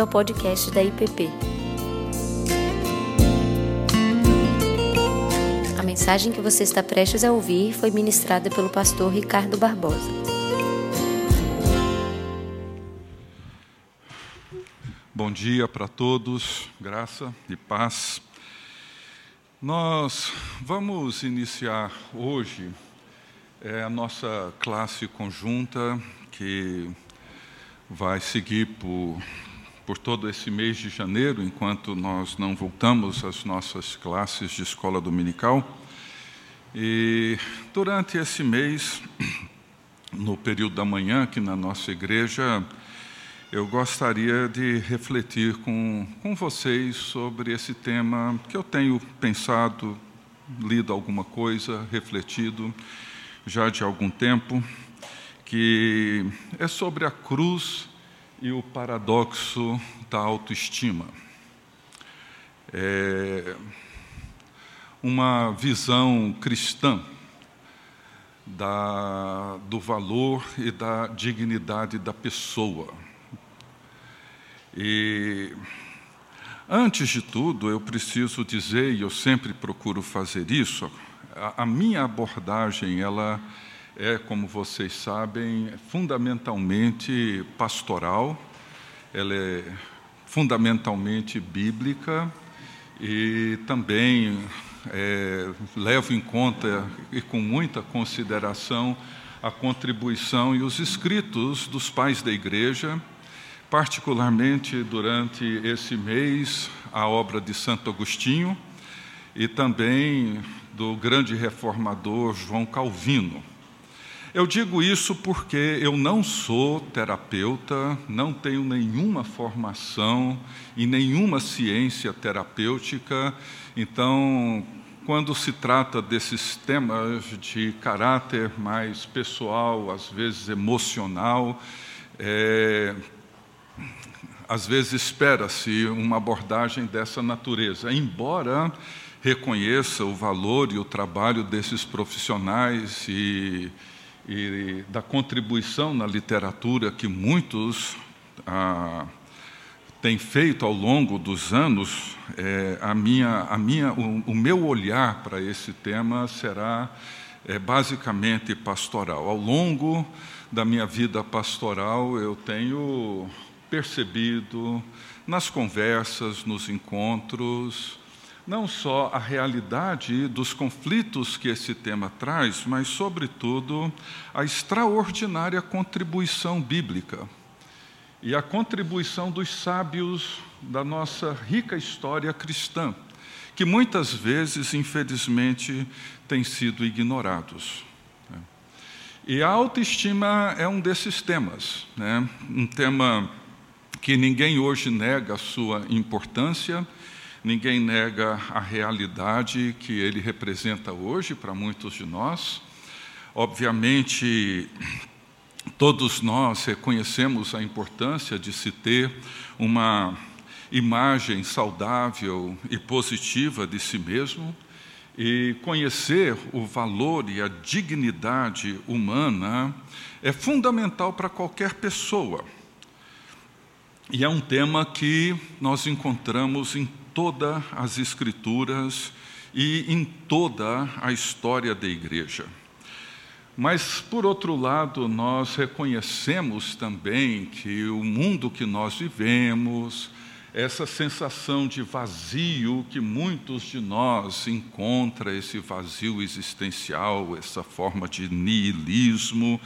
bem-vindo ao podcast da IPP. A mensagem que você está prestes a ouvir foi ministrada pelo pastor Ricardo Barbosa. Bom dia para todos, graça e paz. Nós vamos iniciar hoje é, a nossa classe conjunta que vai seguir por, por todo esse mês de janeiro, enquanto nós não voltamos às nossas classes de escola dominical. E durante esse mês, no período da manhã, aqui na nossa igreja, eu gostaria de refletir com, com vocês sobre esse tema que eu tenho pensado, lido alguma coisa, refletido já de algum tempo que é sobre a cruz e o paradoxo da autoestima. É uma visão cristã da, do valor e da dignidade da pessoa. E antes de tudo, eu preciso dizer, e eu sempre procuro fazer isso, a, a minha abordagem ela é, como vocês sabem, fundamentalmente pastoral, ela é fundamentalmente bíblica e também é, levo em conta e com muita consideração a contribuição e os escritos dos pais da igreja, particularmente durante esse mês, a obra de Santo Agostinho e também do grande reformador João Calvino. Eu digo isso porque eu não sou terapeuta, não tenho nenhuma formação e nenhuma ciência terapêutica, então, quando se trata desses temas de caráter mais pessoal, às vezes emocional, é, às vezes espera-se uma abordagem dessa natureza, embora reconheça o valor e o trabalho desses profissionais e e da contribuição na literatura que muitos ah, têm feito ao longo dos anos, é, a minha, a minha, o, o meu olhar para esse tema será é, basicamente pastoral. Ao longo da minha vida pastoral, eu tenho percebido nas conversas, nos encontros, não só a realidade dos conflitos que esse tema traz, mas, sobretudo, a extraordinária contribuição bíblica e a contribuição dos sábios da nossa rica história cristã, que muitas vezes, infelizmente, têm sido ignorados. Né? E a autoestima é um desses temas, né? um tema que ninguém hoje nega a sua importância Ninguém nega a realidade que ele representa hoje para muitos de nós. Obviamente, todos nós reconhecemos a importância de se ter uma imagem saudável e positiva de si mesmo e conhecer o valor e a dignidade humana é fundamental para qualquer pessoa. E é um tema que nós encontramos em todas as Escrituras e em toda a história da igreja. Mas, por outro lado, nós reconhecemos também que o mundo que nós vivemos, essa sensação de vazio que muitos de nós encontra esse vazio existencial, essa forma de niilismo,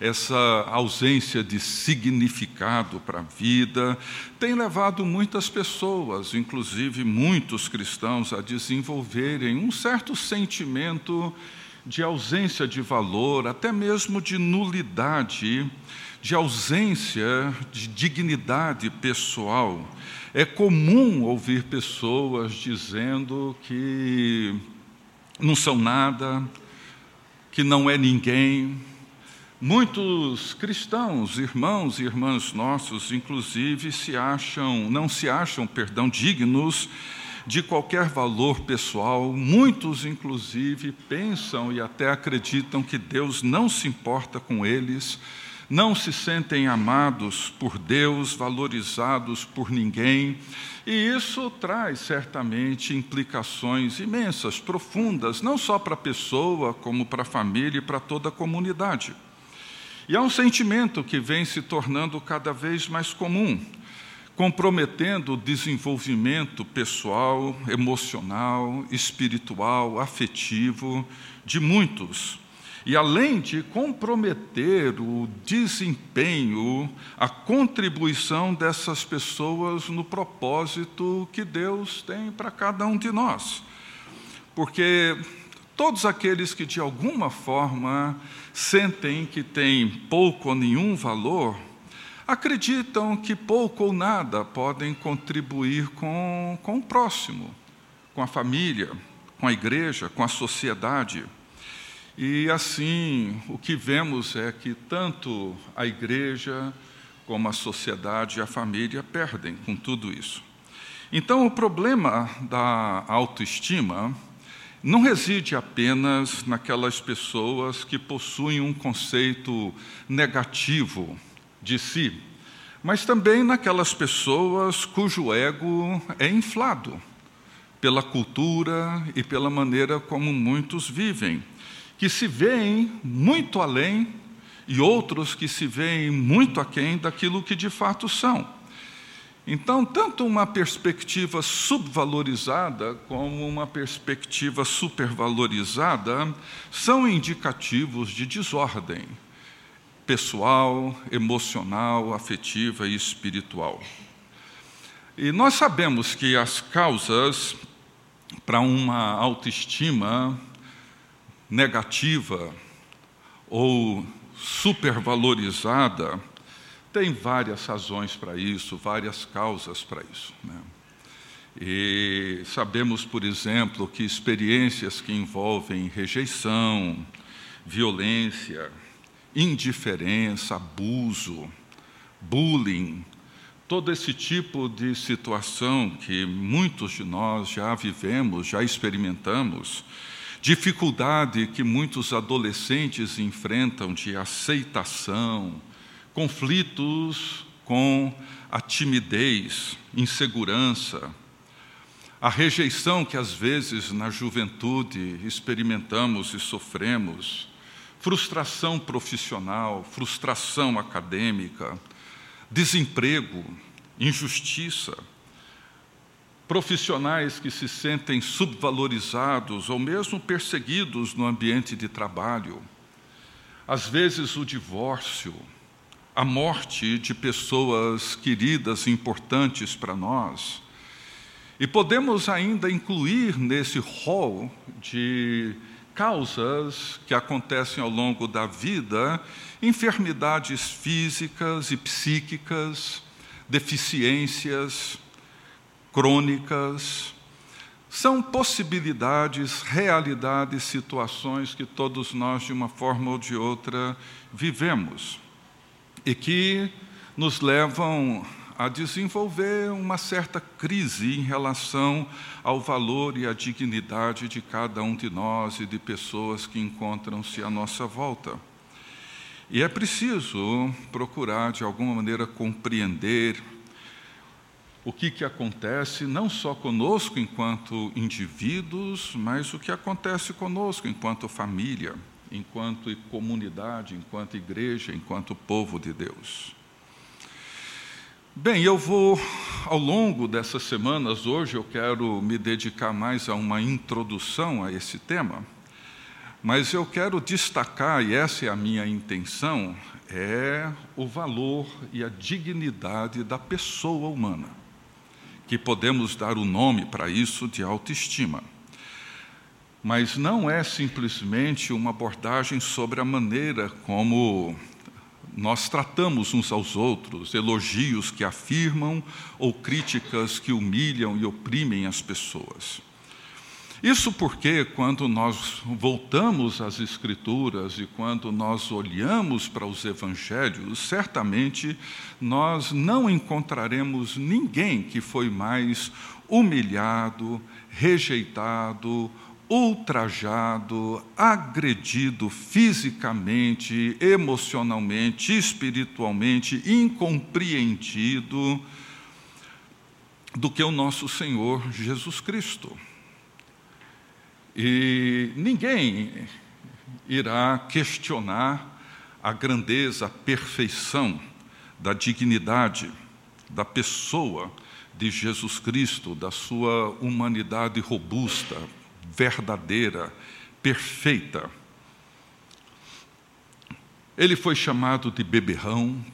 essa ausência de significado para a vida, tem levado muitas pessoas, inclusive muitos cristãos, a desenvolverem um certo sentimento de ausência de valor, até mesmo de nulidade, de ausência de dignidade pessoal é comum ouvir pessoas dizendo que não são nada, que não é ninguém. Muitos cristãos, irmãos e irmãs nossos, inclusive, se acham, não se acham, perdão, dignos de qualquer valor pessoal. Muitos, inclusive, pensam e até acreditam que Deus não se importa com eles não se sentem amados por Deus, valorizados por ninguém, e isso traz certamente implicações imensas, profundas, não só para a pessoa, como para a família e para toda a comunidade. E há um sentimento que vem se tornando cada vez mais comum, comprometendo o desenvolvimento pessoal, emocional, espiritual, afetivo de muitos e além de comprometer o desempenho, a contribuição dessas pessoas no propósito que Deus tem para cada um de nós. Porque todos aqueles que de alguma forma sentem que têm pouco ou nenhum valor, acreditam que pouco ou nada podem contribuir com, com o próximo, com a família, com a igreja, com a sociedade. E assim, o que vemos é que tanto a igreja, como a sociedade e a família perdem com tudo isso. Então, o problema da autoestima não reside apenas naquelas pessoas que possuem um conceito negativo de si, mas também naquelas pessoas cujo ego é inflado pela cultura e pela maneira como muitos vivem que se veem muito além e outros que se veem muito aquém daquilo que de fato são. Então, tanto uma perspectiva subvalorizada como uma perspectiva supervalorizada são indicativos de desordem pessoal, emocional, afetiva e espiritual. E nós sabemos que as causas para uma autoestima negativa ou supervalorizada, tem várias razões para isso, várias causas para isso. Né? E sabemos, por exemplo, que experiências que envolvem rejeição, violência, indiferença, abuso, bullying, todo esse tipo de situação que muitos de nós já vivemos, já experimentamos, dificuldade que muitos adolescentes enfrentam de aceitação, conflitos com a timidez, insegurança, a rejeição que às vezes na juventude experimentamos e sofremos, frustração profissional, frustração acadêmica, desemprego, injustiça profissionais que se sentem subvalorizados ou mesmo perseguidos no ambiente de trabalho, às vezes o divórcio, a morte de pessoas queridas e importantes para nós. E podemos ainda incluir nesse rol de causas que acontecem ao longo da vida enfermidades físicas e psíquicas, deficiências, crônicas, são possibilidades, realidades, situações que todos nós, de uma forma ou de outra, vivemos e que nos levam a desenvolver uma certa crise em relação ao valor e à dignidade de cada um de nós e de pessoas que encontram-se à nossa volta. E é preciso procurar, de alguma maneira, compreender o que, que acontece não só conosco enquanto indivíduos, mas o que acontece conosco enquanto família, enquanto comunidade, enquanto igreja, enquanto povo de Deus. Bem, eu vou, ao longo dessas semanas, hoje eu quero me dedicar mais a uma introdução a esse tema, mas eu quero destacar, e essa é a minha intenção, é o valor e a dignidade da pessoa humana que podemos dar o nome para isso de autoestima. Mas não é simplesmente uma abordagem sobre a maneira como nós tratamos uns aos outros, elogios que afirmam ou críticas que humilham e oprimem as pessoas. Isso porque, quando nós voltamos às Escrituras e quando nós olhamos para os Evangelhos, certamente nós não encontraremos ninguém que foi mais humilhado, rejeitado, ultrajado, agredido fisicamente, emocionalmente, espiritualmente, incompreendido do que o nosso Senhor Jesus Cristo. E ninguém irá questionar a grandeza, a perfeição da dignidade da pessoa de Jesus Cristo, da sua humanidade robusta, verdadeira, perfeita. Ele foi chamado de beberrão,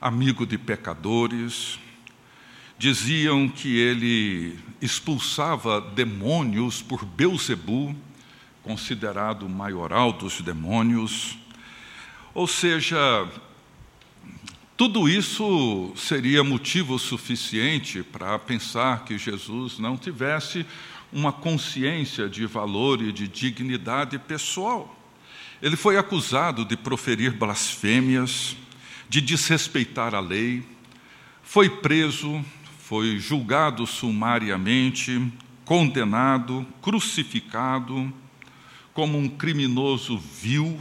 amigo de pecadores. Diziam que ele expulsava demônios por Beuzebu, considerado o maioral dos demônios. Ou seja, tudo isso seria motivo suficiente para pensar que Jesus não tivesse uma consciência de valor e de dignidade pessoal. Ele foi acusado de proferir blasfêmias, de desrespeitar a lei, foi preso, foi julgado sumariamente, condenado, crucificado como um criminoso vil.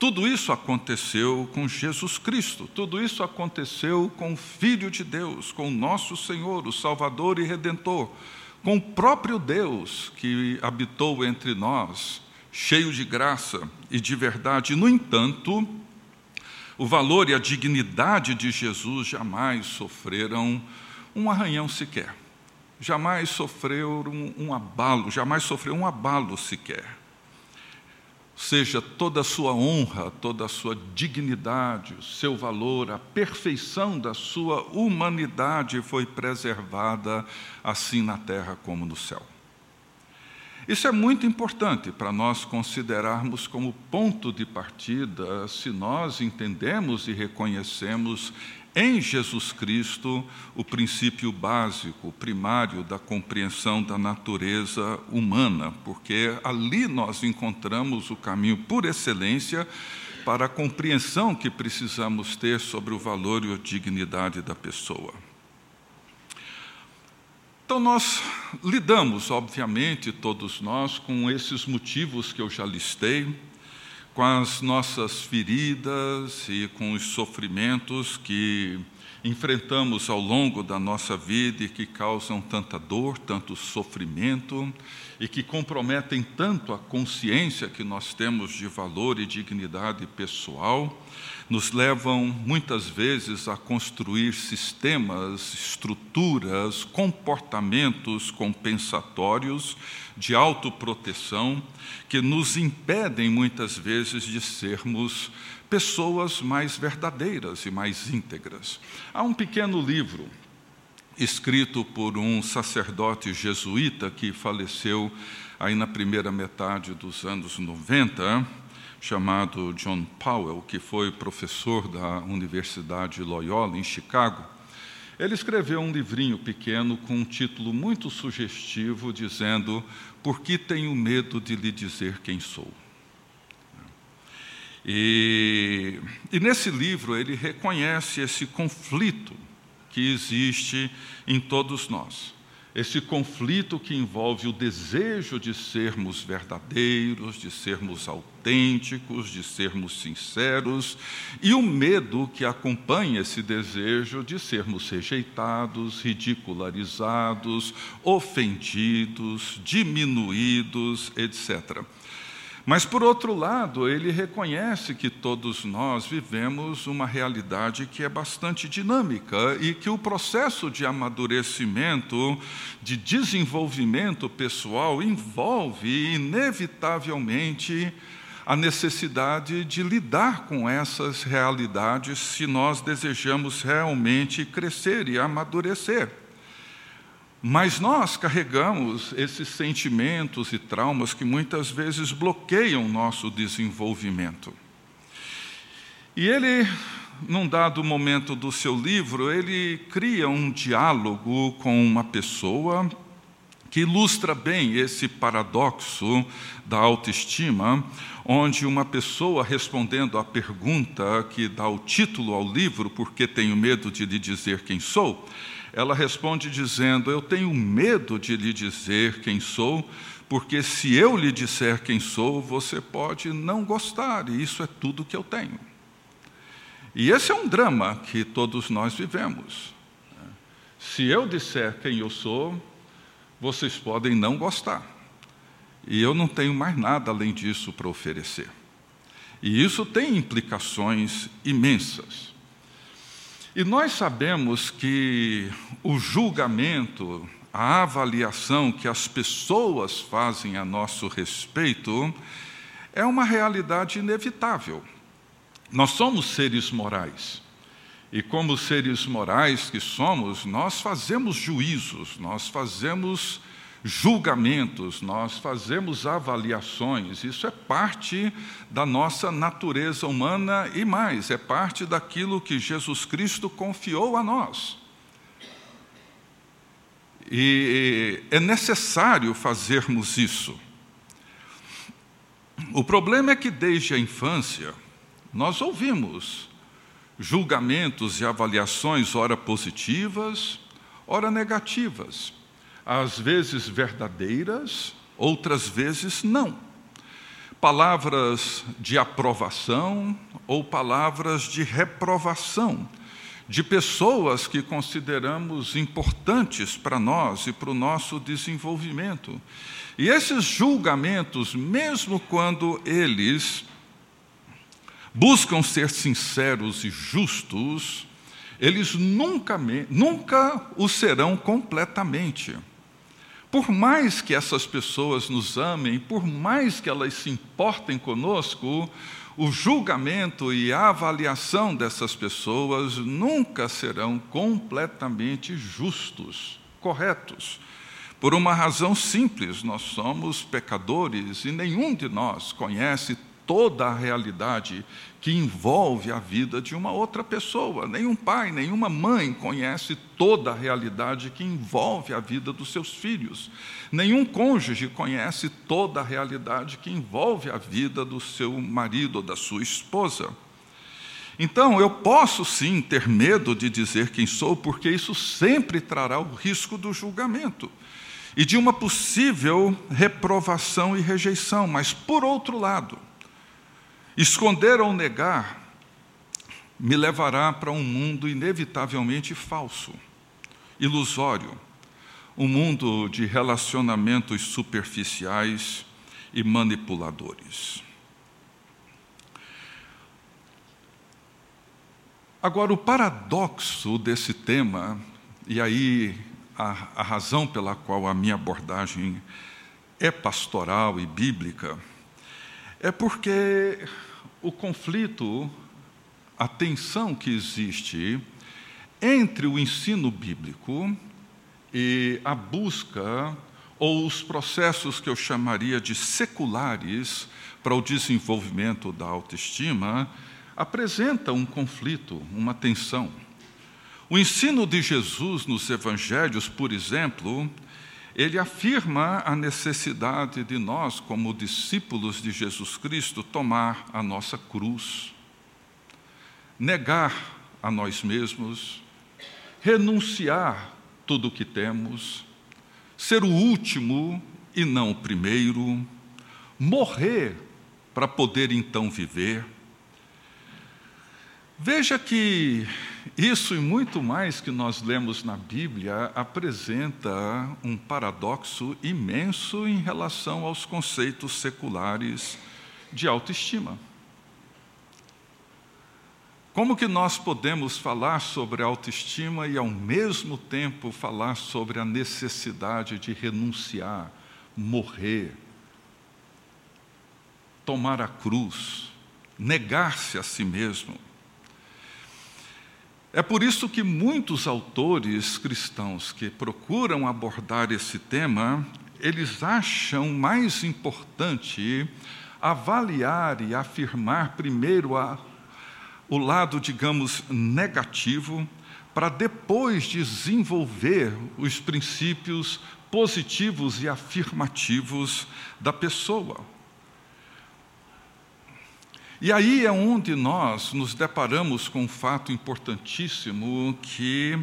Tudo isso aconteceu com Jesus Cristo, tudo isso aconteceu com o Filho de Deus, com o nosso Senhor, o Salvador e Redentor, com o próprio Deus que habitou entre nós, cheio de graça e de verdade. No entanto, o valor e a dignidade de Jesus jamais sofreram um arranhão sequer, jamais sofreu um, um abalo, jamais sofreu um abalo sequer seja toda a sua honra, toda a sua dignidade, o seu valor, a perfeição da sua humanidade foi preservada, assim na terra como no céu. Isso é muito importante para nós considerarmos como ponto de partida, se nós entendemos e reconhecemos em Jesus Cristo o princípio básico, primário da compreensão da natureza humana, porque ali nós encontramos o caminho por excelência para a compreensão que precisamos ter sobre o valor e a dignidade da pessoa. Então, nós lidamos, obviamente, todos nós, com esses motivos que eu já listei, com as nossas feridas e com os sofrimentos que enfrentamos ao longo da nossa vida e que causam tanta dor, tanto sofrimento e que comprometem tanto a consciência que nós temos de valor e dignidade pessoal nos levam muitas vezes a construir sistemas, estruturas, comportamentos compensatórios de autoproteção que nos impedem muitas vezes de sermos pessoas mais verdadeiras e mais íntegras. Há um pequeno livro escrito por um sacerdote jesuíta que faleceu aí na primeira metade dos anos 90, chamado John Powell, que foi professor da Universidade Loyola, em Chicago, ele escreveu um livrinho pequeno com um título muito sugestivo, dizendo: Por que tenho medo de lhe dizer quem sou? E, e nesse livro ele reconhece esse conflito que existe em todos nós esse conflito que envolve o desejo de sermos verdadeiros, de sermos autênticos, de sermos sinceros, e o medo que acompanha esse desejo de sermos rejeitados, ridicularizados, ofendidos, diminuídos, etc. Mas, por outro lado, ele reconhece que todos nós vivemos uma realidade que é bastante dinâmica e que o processo de amadurecimento, de desenvolvimento pessoal, envolve inevitavelmente a necessidade de lidar com essas realidades se nós desejamos realmente crescer e amadurecer. Mas nós carregamos esses sentimentos e traumas que muitas vezes bloqueiam nosso desenvolvimento. E ele, num dado momento do seu livro, ele cria um diálogo com uma pessoa que ilustra bem esse paradoxo da autoestima, onde uma pessoa respondendo à pergunta que dá o título ao livro, Por que tenho medo de lhe dizer quem sou? Ela responde dizendo: Eu tenho medo de lhe dizer quem sou, porque se eu lhe disser quem sou, você pode não gostar, e isso é tudo que eu tenho. E esse é um drama que todos nós vivemos. Se eu disser quem eu sou, vocês podem não gostar. E eu não tenho mais nada além disso para oferecer. E isso tem implicações imensas. E nós sabemos que o julgamento, a avaliação que as pessoas fazem a nosso respeito, é uma realidade inevitável. Nós somos seres morais. E como seres morais que somos, nós fazemos juízos, nós fazemos julgamentos, nós fazemos avaliações, isso é parte da nossa natureza humana e mais, é parte daquilo que Jesus Cristo confiou a nós. E é necessário fazermos isso. O problema é que desde a infância nós ouvimos julgamentos e avaliações, ora positivas, ora negativas, às vezes verdadeiras, outras vezes não. Palavras de aprovação ou palavras de reprovação, de pessoas que consideramos importantes para nós e para o nosso desenvolvimento. E esses julgamentos, mesmo quando eles buscam ser sinceros e justos, eles nunca, nunca o serão completamente. Por mais que essas pessoas nos amem, por mais que elas se importem conosco, o julgamento e a avaliação dessas pessoas nunca serão completamente justos, corretos. Por uma razão simples, nós somos pecadores e nenhum de nós conhece toda a realidade que envolve a vida de uma outra pessoa. Nenhum pai, nenhuma mãe conhece toda a realidade que envolve a vida dos seus filhos. Nenhum cônjuge conhece toda a realidade que envolve a vida do seu marido ou da sua esposa. Então, eu posso sim ter medo de dizer quem sou, porque isso sempre trará o risco do julgamento e de uma possível reprovação e rejeição. Mas, por outro lado, Esconder ou negar me levará para um mundo inevitavelmente falso, ilusório, um mundo de relacionamentos superficiais e manipuladores. Agora, o paradoxo desse tema, e aí a, a razão pela qual a minha abordagem é pastoral e bíblica, é porque o conflito, a tensão que existe entre o ensino bíblico e a busca ou os processos que eu chamaria de seculares para o desenvolvimento da autoestima, apresenta um conflito, uma tensão. O ensino de Jesus nos evangelhos, por exemplo, ele afirma a necessidade de nós, como discípulos de Jesus Cristo, tomar a nossa cruz, negar a nós mesmos, renunciar tudo o que temos, ser o último e não o primeiro, morrer para poder então viver. Veja que isso e muito mais que nós lemos na Bíblia apresenta um paradoxo imenso em relação aos conceitos seculares de autoestima. Como que nós podemos falar sobre autoestima e ao mesmo tempo falar sobre a necessidade de renunciar, morrer, tomar a cruz, negar-se a si mesmo? É por isso que muitos autores cristãos que procuram abordar esse tema, eles acham mais importante avaliar e afirmar primeiro a, o lado, digamos, negativo, para depois desenvolver os princípios positivos e afirmativos da pessoa. E aí é onde nós nos deparamos com um fato importantíssimo que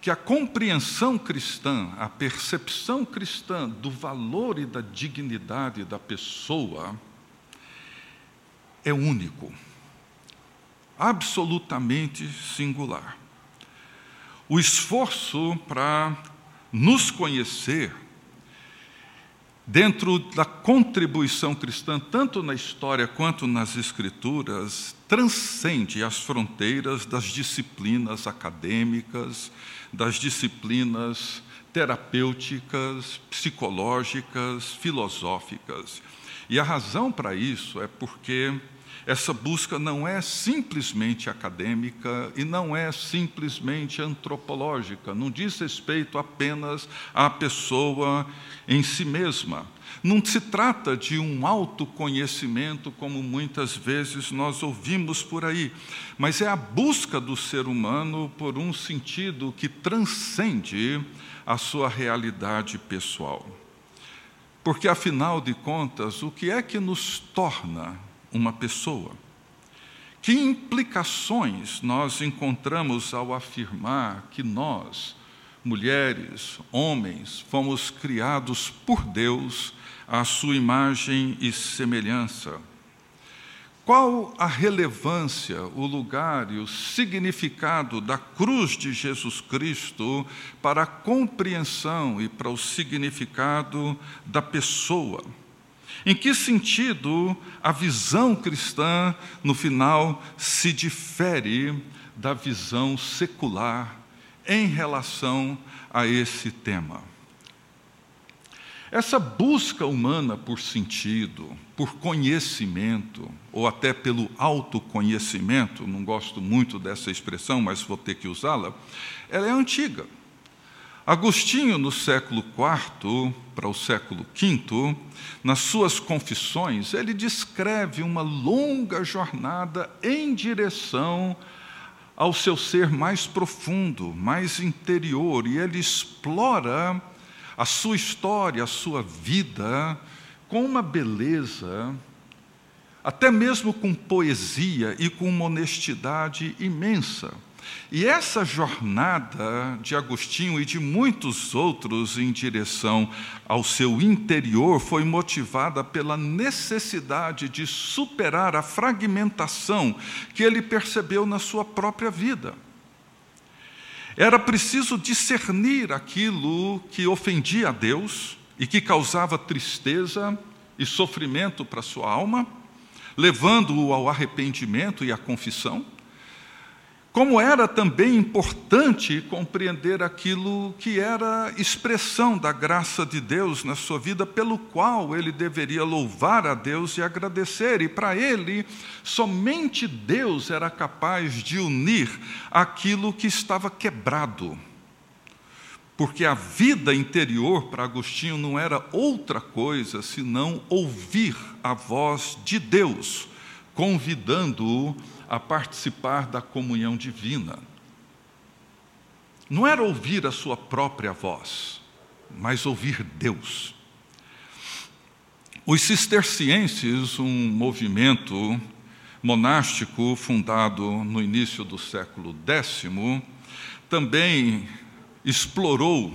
que a compreensão cristã, a percepção cristã do valor e da dignidade da pessoa é único, absolutamente singular. O esforço para nos conhecer dentro da contribuição cristã, tanto na história quanto nas escrituras, transcende as fronteiras das disciplinas acadêmicas, das disciplinas terapêuticas, psicológicas, filosóficas. E a razão para isso é porque essa busca não é simplesmente acadêmica e não é simplesmente antropológica, não diz respeito apenas à pessoa em si mesma. Não se trata de um autoconhecimento, como muitas vezes nós ouvimos por aí, mas é a busca do ser humano por um sentido que transcende a sua realidade pessoal. Porque, afinal de contas, o que é que nos torna uma pessoa. Que implicações nós encontramos ao afirmar que nós, mulheres, homens, fomos criados por Deus à sua imagem e semelhança? Qual a relevância, o lugar e o significado da cruz de Jesus Cristo para a compreensão e para o significado da pessoa? Em que sentido a visão cristã, no final, se difere da visão secular em relação a esse tema? Essa busca humana por sentido, por conhecimento, ou até pelo autoconhecimento, não gosto muito dessa expressão, mas vou ter que usá-la, ela é antiga. Agostinho, no século IV para o século V, nas suas confissões, ele descreve uma longa jornada em direção ao seu ser mais profundo, mais interior, e ele explora a sua história, a sua vida, com uma beleza, até mesmo com poesia e com uma honestidade imensa. E essa jornada de Agostinho e de muitos outros em direção ao seu interior foi motivada pela necessidade de superar a fragmentação que ele percebeu na sua própria vida. Era preciso discernir aquilo que ofendia a Deus e que causava tristeza e sofrimento para sua alma, levando-o ao arrependimento e à confissão como era também importante compreender aquilo que era expressão da graça de Deus na sua vida, pelo qual ele deveria louvar a Deus e agradecer, e para ele, somente Deus era capaz de unir aquilo que estava quebrado. Porque a vida interior para Agostinho não era outra coisa senão ouvir a voz de Deus, convidando-o a participar da comunhão divina. Não era ouvir a sua própria voz, mas ouvir Deus. Os cistercienses, um movimento monástico fundado no início do século X, também explorou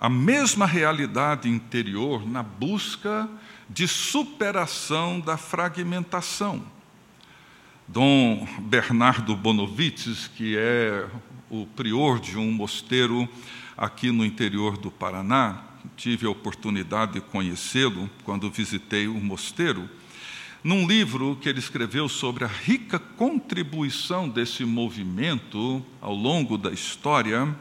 a mesma realidade interior na busca de superação da fragmentação. Dom Bernardo Bonovites, que é o prior de um mosteiro aqui no interior do Paraná, tive a oportunidade de conhecê-lo quando visitei o mosteiro, num livro que ele escreveu sobre a rica contribuição desse movimento ao longo da história,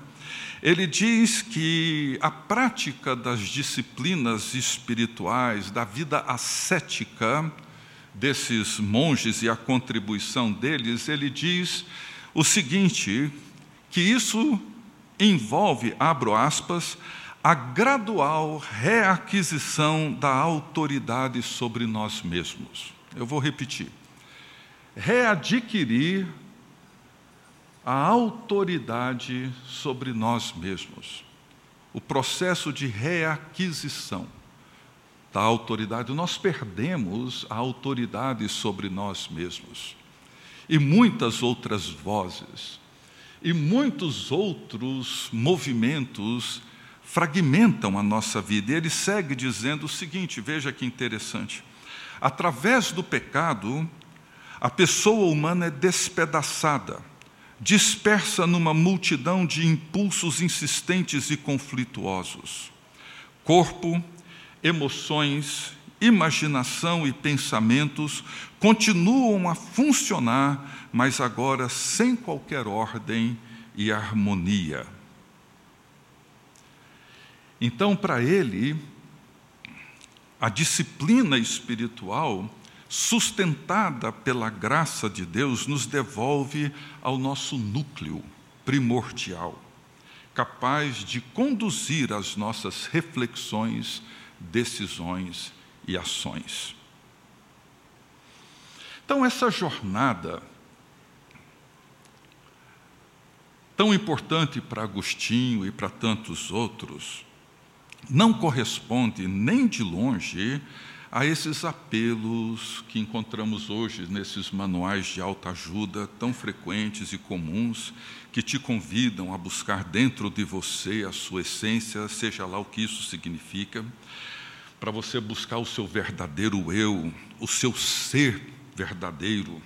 ele diz que a prática das disciplinas espirituais, da vida ascética, desses monges e a contribuição deles, ele diz o seguinte: que isso envolve, abro aspas, a gradual reaquisição da autoridade sobre nós mesmos. Eu vou repetir. Readquirir a autoridade sobre nós mesmos. O processo de reaquisição da autoridade, nós perdemos a autoridade sobre nós mesmos. E muitas outras vozes e muitos outros movimentos fragmentam a nossa vida. E ele segue dizendo o seguinte: veja que interessante. Através do pecado, a pessoa humana é despedaçada, dispersa numa multidão de impulsos insistentes e conflituosos. Corpo, emoções, imaginação e pensamentos continuam a funcionar, mas agora sem qualquer ordem e harmonia. Então, para ele, a disciplina espiritual, sustentada pela graça de Deus, nos devolve ao nosso núcleo primordial, capaz de conduzir as nossas reflexões, decisões e ações. Então, essa jornada, tão importante para Agostinho e para tantos outros, não corresponde nem de longe a esses apelos que encontramos hoje nesses manuais de alta ajuda tão frequentes e comuns que te convidam a buscar dentro de você a sua essência, seja lá o que isso significa, para você buscar o seu verdadeiro eu, o seu ser verdadeiro.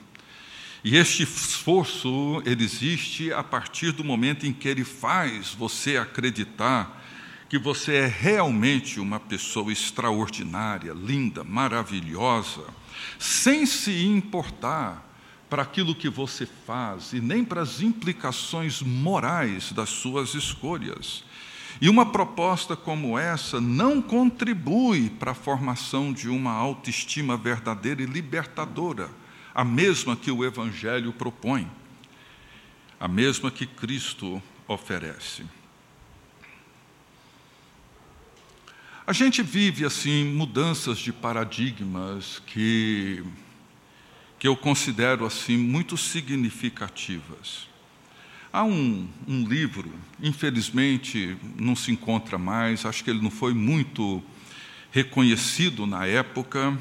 E este esforço ele existe a partir do momento em que ele faz você acreditar que você é realmente uma pessoa extraordinária, linda, maravilhosa, sem se importar para aquilo que você faz e nem para as implicações morais das suas escolhas. E uma proposta como essa não contribui para a formação de uma autoestima verdadeira e libertadora, a mesma que o Evangelho propõe, a mesma que Cristo oferece. A gente vive assim mudanças de paradigmas que que eu considero assim muito significativas. Há um, um livro, infelizmente não se encontra mais, acho que ele não foi muito reconhecido na época,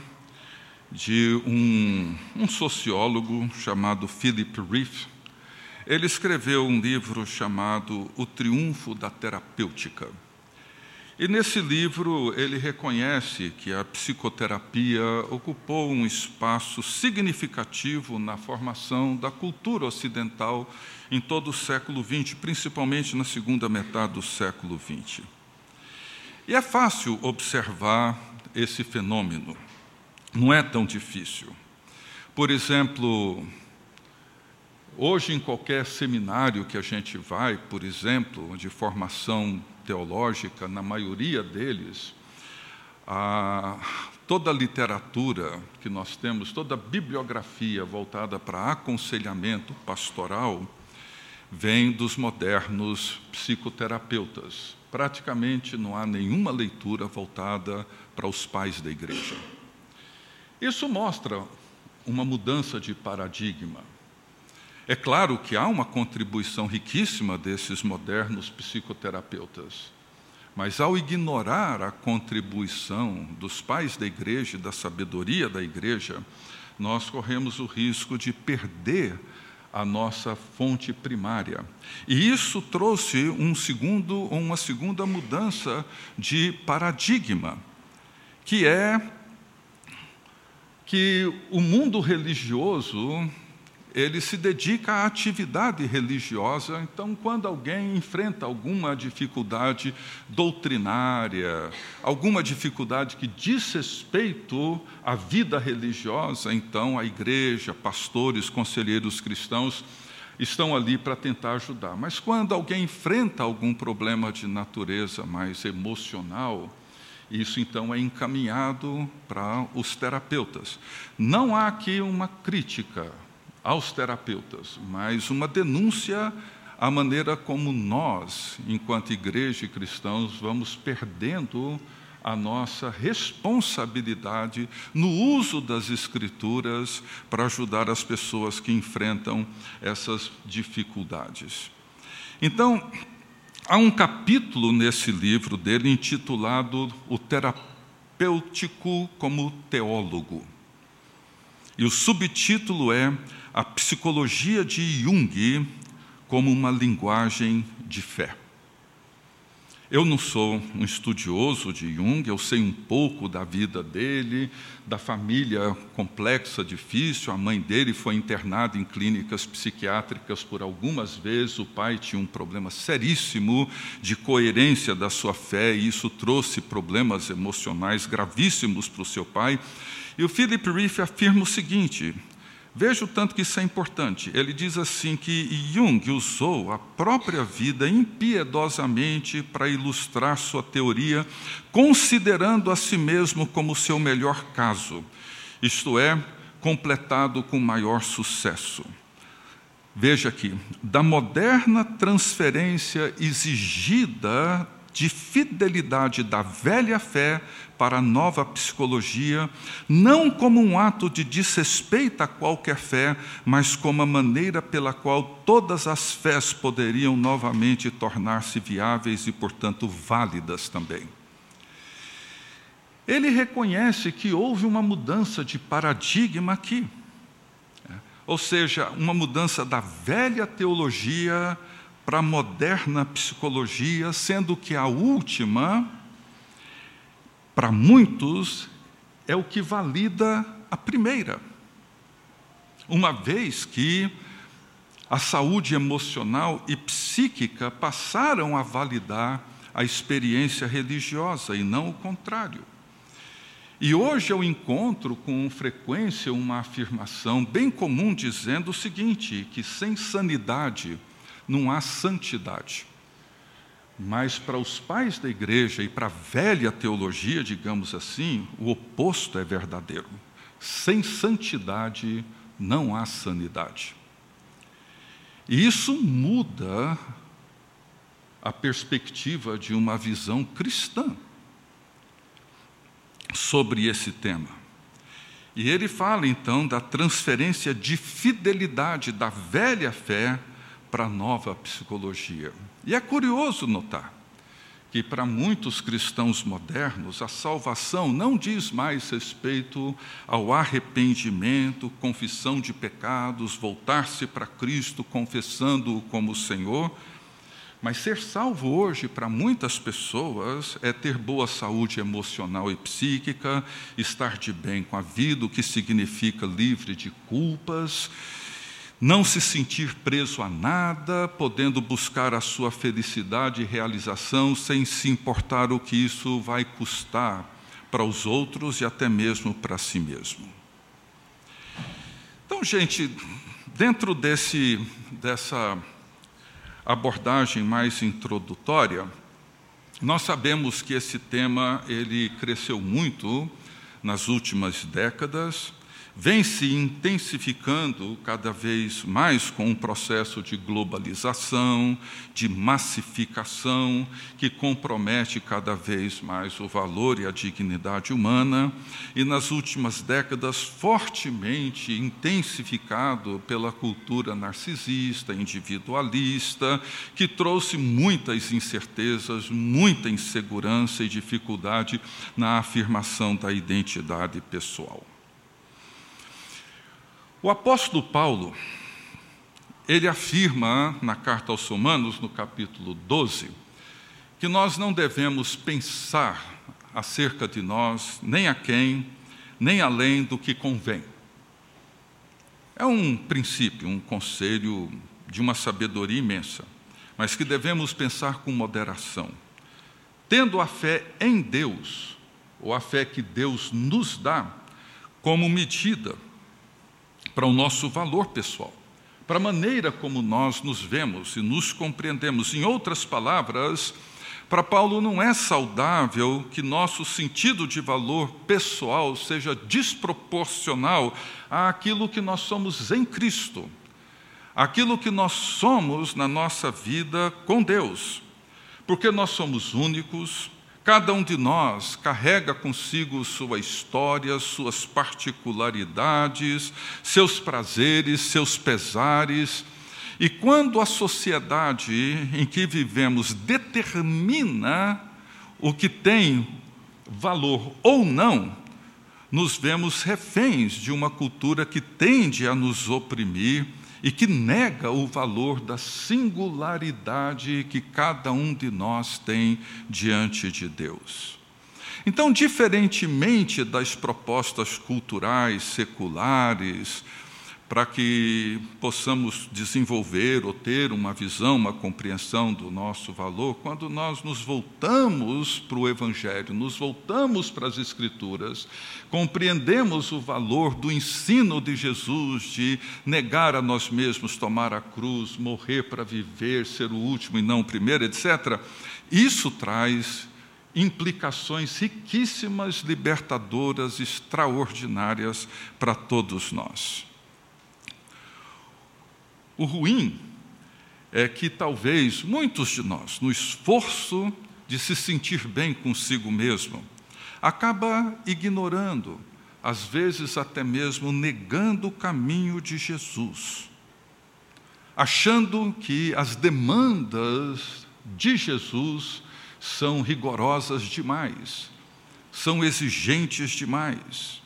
de um, um sociólogo chamado Philip Reef. Ele escreveu um livro chamado O Triunfo da Terapêutica. E nesse livro ele reconhece que a psicoterapia ocupou um espaço significativo na formação da cultura ocidental em todo o século XX, principalmente na segunda metade do século XX. E é fácil observar esse fenômeno, não é tão difícil. Por exemplo, hoje em qualquer seminário que a gente vai, por exemplo, de formação teológica, na maioria deles, a, toda a literatura que nós temos, toda a bibliografia voltada para aconselhamento pastoral, vem dos modernos psicoterapeutas. Praticamente não há nenhuma leitura voltada para os pais da igreja. Isso mostra uma mudança de paradigma. É claro que há uma contribuição riquíssima desses modernos psicoterapeutas, mas ao ignorar a contribuição dos pais da igreja da sabedoria da igreja, nós corremos o risco de perder a nossa fonte primária. E isso trouxe um segundo, uma segunda mudança de paradigma, que é que o mundo religioso ele se dedica à atividade religiosa. Então, quando alguém enfrenta alguma dificuldade doutrinária, alguma dificuldade que diz respeito à vida religiosa, então a igreja, pastores, conselheiros cristãos estão ali para tentar ajudar. Mas quando alguém enfrenta algum problema de natureza mais emocional, isso então é encaminhado para os terapeutas. Não há aqui uma crítica aos terapeutas, mas uma denúncia à maneira como nós, enquanto igreja e cristãos, vamos perdendo a nossa responsabilidade no uso das Escrituras para ajudar as pessoas que enfrentam essas dificuldades. Então, há um capítulo nesse livro dele intitulado O Terapêutico como Teólogo. E o subtítulo é a psicologia de Jung como uma linguagem de fé. Eu não sou um estudioso de Jung, eu sei um pouco da vida dele, da família complexa, difícil. A mãe dele foi internada em clínicas psiquiátricas por algumas vezes. O pai tinha um problema seríssimo de coerência da sua fé, e isso trouxe problemas emocionais gravíssimos para o seu pai. E o Philip Reef afirma o seguinte: Veja o tanto que isso é importante. Ele diz assim que Jung usou a própria vida impiedosamente para ilustrar sua teoria, considerando a si mesmo como seu melhor caso, isto é, completado com maior sucesso. Veja aqui, da moderna transferência exigida de fidelidade da velha fé para a nova psicologia, não como um ato de desrespeito a qualquer fé, mas como a maneira pela qual todas as fés poderiam novamente tornar-se viáveis e, portanto, válidas também. Ele reconhece que houve uma mudança de paradigma aqui, ou seja, uma mudança da velha teologia para a moderna psicologia, sendo que a última, para muitos, é o que valida a primeira. Uma vez que a saúde emocional e psíquica passaram a validar a experiência religiosa e não o contrário. E hoje eu encontro com frequência uma afirmação bem comum dizendo o seguinte: que sem sanidade, não há santidade. Mas para os pais da igreja e para a velha teologia, digamos assim, o oposto é verdadeiro. Sem santidade não há sanidade. E isso muda a perspectiva de uma visão cristã sobre esse tema. E ele fala então da transferência de fidelidade da velha fé para a nova psicologia. E é curioso notar que para muitos cristãos modernos a salvação não diz mais respeito ao arrependimento, confissão de pecados, voltar-se para Cristo confessando-o como Senhor, mas ser salvo hoje para muitas pessoas é ter boa saúde emocional e psíquica, estar de bem com a vida, o que significa livre de culpas não se sentir preso a nada, podendo buscar a sua felicidade e realização sem se importar o que isso vai custar para os outros e até mesmo para si mesmo. Então, gente, dentro desse, dessa abordagem mais introdutória, nós sabemos que esse tema ele cresceu muito nas últimas décadas vem se intensificando cada vez mais com um processo de globalização, de massificação, que compromete cada vez mais o valor e a dignidade humana, e nas últimas décadas fortemente intensificado pela cultura narcisista, individualista, que trouxe muitas incertezas, muita insegurança e dificuldade na afirmação da identidade pessoal. O apóstolo Paulo, ele afirma na carta aos Romanos, no capítulo 12, que nós não devemos pensar acerca de nós, nem a quem, nem além do que convém. É um princípio, um conselho de uma sabedoria imensa, mas que devemos pensar com moderação. Tendo a fé em Deus, ou a fé que Deus nos dá, como medida para o nosso valor pessoal, para a maneira como nós nos vemos e nos compreendemos. Em outras palavras, para Paulo não é saudável que nosso sentido de valor pessoal seja desproporcional àquilo que nós somos em Cristo, aquilo que nós somos na nossa vida com Deus, porque nós somos únicos, Cada um de nós carrega consigo sua história, suas particularidades, seus prazeres, seus pesares. E quando a sociedade em que vivemos determina o que tem valor ou não, nos vemos reféns de uma cultura que tende a nos oprimir e que nega o valor da singularidade que cada um de nós tem diante de Deus. Então, diferentemente das propostas culturais, seculares, para que possamos desenvolver ou ter uma visão, uma compreensão do nosso valor, quando nós nos voltamos para o Evangelho, nos voltamos para as Escrituras, compreendemos o valor do ensino de Jesus de negar a nós mesmos, tomar a cruz, morrer para viver, ser o último e não o primeiro, etc. Isso traz implicações riquíssimas, libertadoras, extraordinárias para todos nós. O ruim é que talvez muitos de nós, no esforço de se sentir bem consigo mesmo, acaba ignorando, às vezes até mesmo negando o caminho de Jesus, achando que as demandas de Jesus são rigorosas demais, são exigentes demais.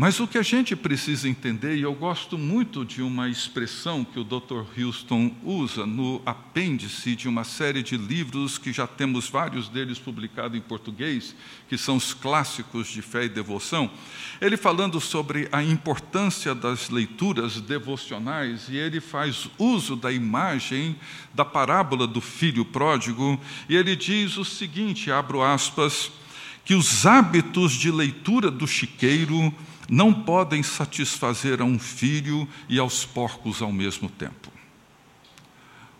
Mas o que a gente precisa entender, e eu gosto muito de uma expressão que o Dr. Houston usa no apêndice de uma série de livros que já temos vários deles publicados em português, que são os clássicos de fé e devoção, ele falando sobre a importância das leituras devocionais, e ele faz uso da imagem da parábola do filho pródigo, e ele diz o seguinte: abro aspas, que os hábitos de leitura do chiqueiro não podem satisfazer a um filho e aos porcos ao mesmo tempo.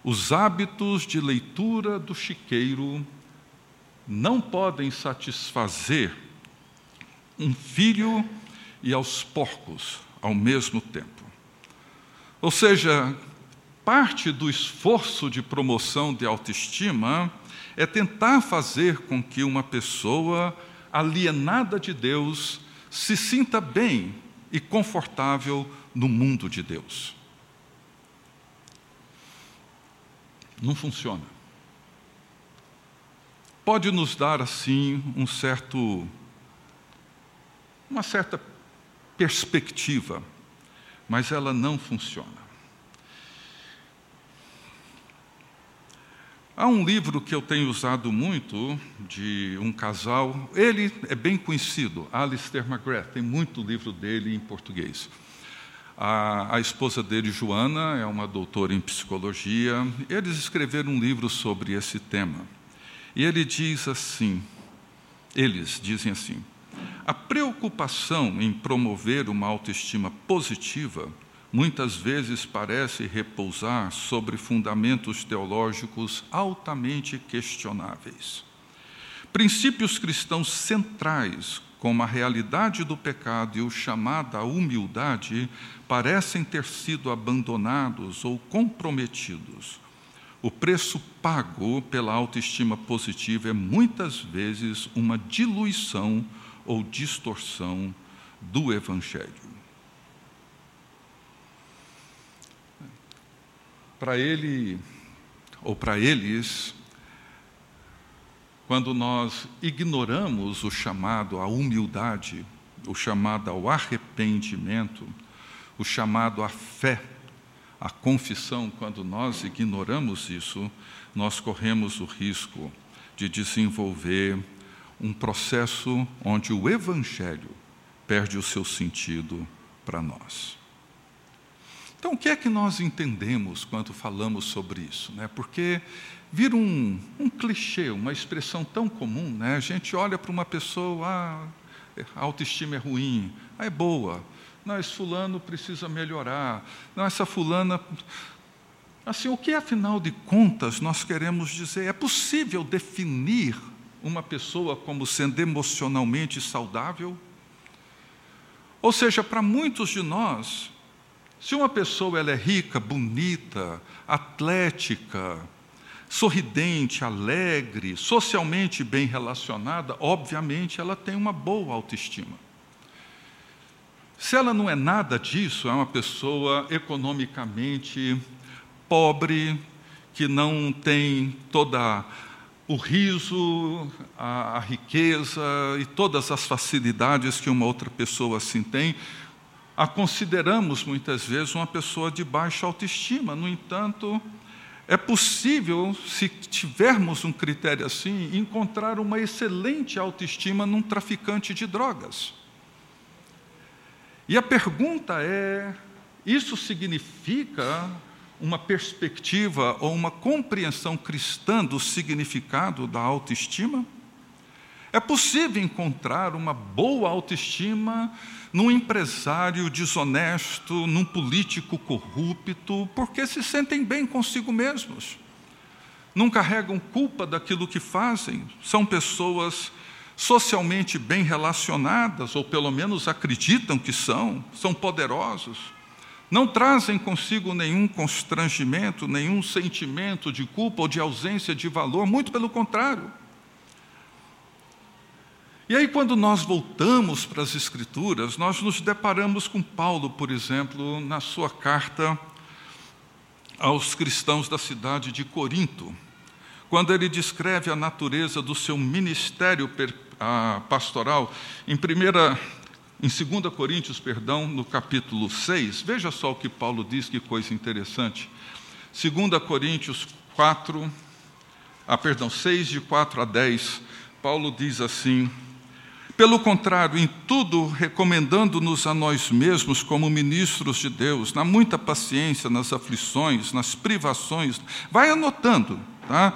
Os hábitos de leitura do chiqueiro não podem satisfazer um filho e aos porcos ao mesmo tempo. Ou seja, parte do esforço de promoção de autoestima é tentar fazer com que uma pessoa alienada de Deus se sinta bem e confortável no mundo de Deus. Não funciona. Pode nos dar assim um certo uma certa perspectiva, mas ela não funciona. Há um livro que eu tenho usado muito, de um casal, ele é bem conhecido, Alistair McGrath, tem muito livro dele em português. A, a, esposa dele, Joana, é uma doutora em psicologia. Eles escreveram um livro sobre esse tema. E ele diz assim: eles dizem assim, a preocupação em promover uma autoestima positiva muitas vezes parece repousar sobre fundamentos teológicos altamente questionáveis. Princípios cristãos centrais, como a realidade do pecado e o chamado à humildade, parecem ter sido abandonados ou comprometidos. O preço pago pela autoestima positiva é muitas vezes uma diluição ou distorção do Evangelho. Para ele, ou para eles, quando nós ignoramos o chamado à humildade, o chamado ao arrependimento, o chamado à fé, à confissão, quando nós ignoramos isso, nós corremos o risco de desenvolver um processo onde o Evangelho perde o seu sentido para nós. Então, o que é que nós entendemos quando falamos sobre isso? Né? Porque vira um, um clichê, uma expressão tão comum. Né? A gente olha para uma pessoa, ah, a autoestima é ruim, ah, é boa. Esse fulano precisa melhorar. Não, essa fulana. Assim, o que afinal de contas nós queremos dizer? É possível definir uma pessoa como sendo emocionalmente saudável? Ou seja, para muitos de nós, se uma pessoa ela é rica, bonita, atlética, sorridente, alegre, socialmente bem relacionada, obviamente ela tem uma boa autoestima. Se ela não é nada disso, é uma pessoa economicamente pobre, que não tem toda o riso, a, a riqueza e todas as facilidades que uma outra pessoa assim tem, a consideramos muitas vezes uma pessoa de baixa autoestima. No entanto, é possível, se tivermos um critério assim, encontrar uma excelente autoestima num traficante de drogas. E a pergunta é: isso significa uma perspectiva ou uma compreensão cristã do significado da autoestima? É possível encontrar uma boa autoestima num empresário desonesto, num político corrupto, porque se sentem bem consigo mesmos. Não carregam culpa daquilo que fazem, são pessoas socialmente bem relacionadas, ou pelo menos acreditam que são, são poderosos. Não trazem consigo nenhum constrangimento, nenhum sentimento de culpa ou de ausência de valor, muito pelo contrário e aí, quando nós voltamos para as Escrituras, nós nos deparamos com Paulo, por exemplo, na sua carta aos cristãos da cidade de Corinto, quando ele descreve a natureza do seu ministério pastoral, em, primeira, em 2 Coríntios, perdão, no capítulo 6, veja só o que Paulo diz, que coisa interessante. 2 Coríntios 4, ah, perdão, 6, de 4 a 10, Paulo diz assim pelo contrário, em tudo recomendando-nos a nós mesmos como ministros de Deus, na muita paciência, nas aflições, nas privações. Vai anotando, tá?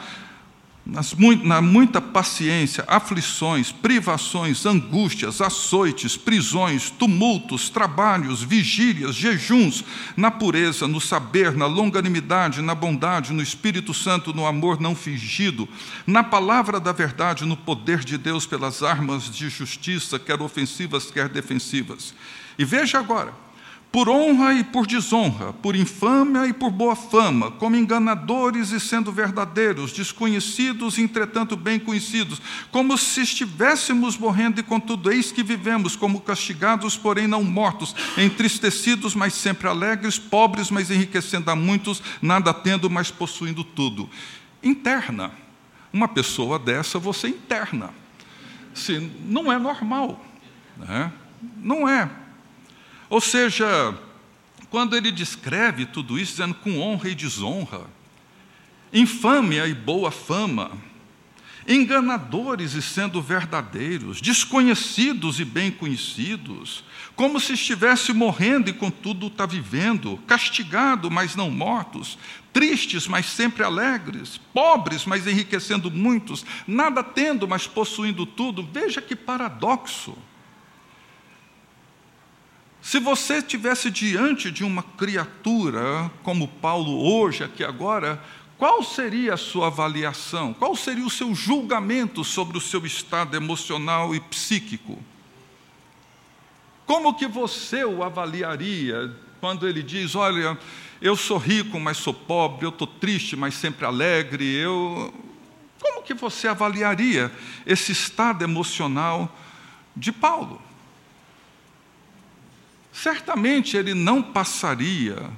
Nas, na muita paciência, aflições, privações, angústias, açoites, prisões, tumultos, trabalhos, vigílias, jejuns, na pureza, no saber, na longanimidade, na bondade, no Espírito Santo, no amor não fingido, na palavra da verdade, no poder de Deus pelas armas de justiça, quer ofensivas, quer defensivas. E veja agora, por honra e por desonra, por infâmia e por boa fama, como enganadores e sendo verdadeiros, desconhecidos e entretanto bem conhecidos, como se estivéssemos morrendo e contudo eis que vivemos, como castigados, porém não mortos, entristecidos, mas sempre alegres, pobres, mas enriquecendo a muitos, nada tendo, mas possuindo tudo. Interna. Uma pessoa dessa você interna. Se não é normal. Né? Não é. Ou seja, quando ele descreve tudo isso, dizendo com honra e desonra, infâmia e boa fama, enganadores e sendo verdadeiros, desconhecidos e bem conhecidos, como se estivesse morrendo e contudo está vivendo, castigado, mas não mortos, tristes, mas sempre alegres, pobres, mas enriquecendo muitos, nada tendo, mas possuindo tudo. Veja que paradoxo. Se você estivesse diante de uma criatura como Paulo hoje, aqui agora, qual seria a sua avaliação? Qual seria o seu julgamento sobre o seu estado emocional e psíquico? Como que você o avaliaria quando ele diz: Olha, eu sou rico, mas sou pobre, eu estou triste, mas sempre alegre? Eu... Como que você avaliaria esse estado emocional de Paulo? Certamente ele não passaria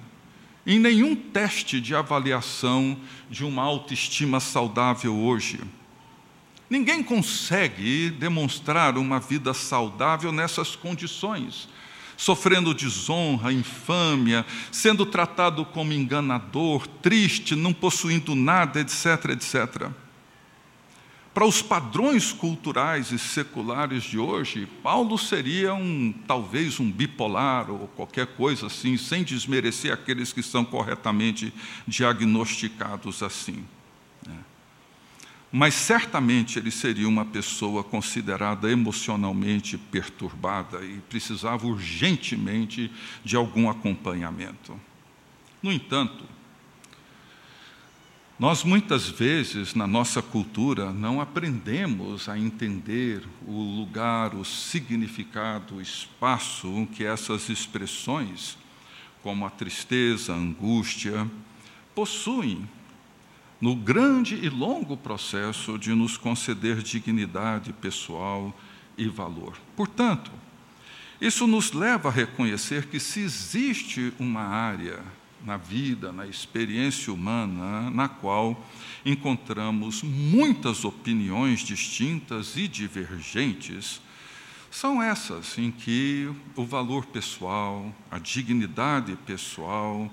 em nenhum teste de avaliação de uma autoestima saudável hoje. Ninguém consegue demonstrar uma vida saudável nessas condições, sofrendo desonra, infâmia, sendo tratado como enganador, triste, não possuindo nada, etc, etc. Para os padrões culturais e seculares de hoje, Paulo seria um talvez um bipolar ou qualquer coisa assim, sem desmerecer aqueles que são corretamente diagnosticados assim. Né? Mas certamente ele seria uma pessoa considerada emocionalmente perturbada e precisava urgentemente de algum acompanhamento. No entanto, nós muitas vezes, na nossa cultura, não aprendemos a entender o lugar, o significado, o espaço que essas expressões, como a tristeza, a angústia, possuem no grande e longo processo de nos conceder dignidade pessoal e valor. Portanto, isso nos leva a reconhecer que se existe uma área na vida, na experiência humana, na qual encontramos muitas opiniões distintas e divergentes, são essas em que o valor pessoal, a dignidade pessoal,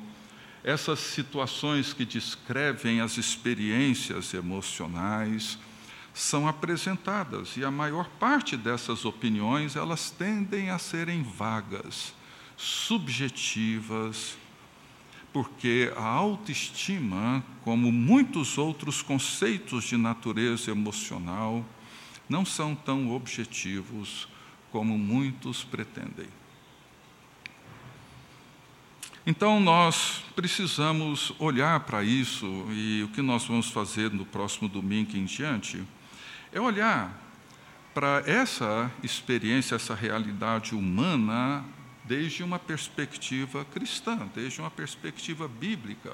essas situações que descrevem as experiências emocionais são apresentadas e a maior parte dessas opiniões elas tendem a serem vagas, subjetivas, porque a autoestima, como muitos outros conceitos de natureza emocional, não são tão objetivos como muitos pretendem. Então, nós precisamos olhar para isso, e o que nós vamos fazer no próximo domingo em diante é olhar para essa experiência, essa realidade humana, desde uma perspectiva cristã, desde uma perspectiva bíblica.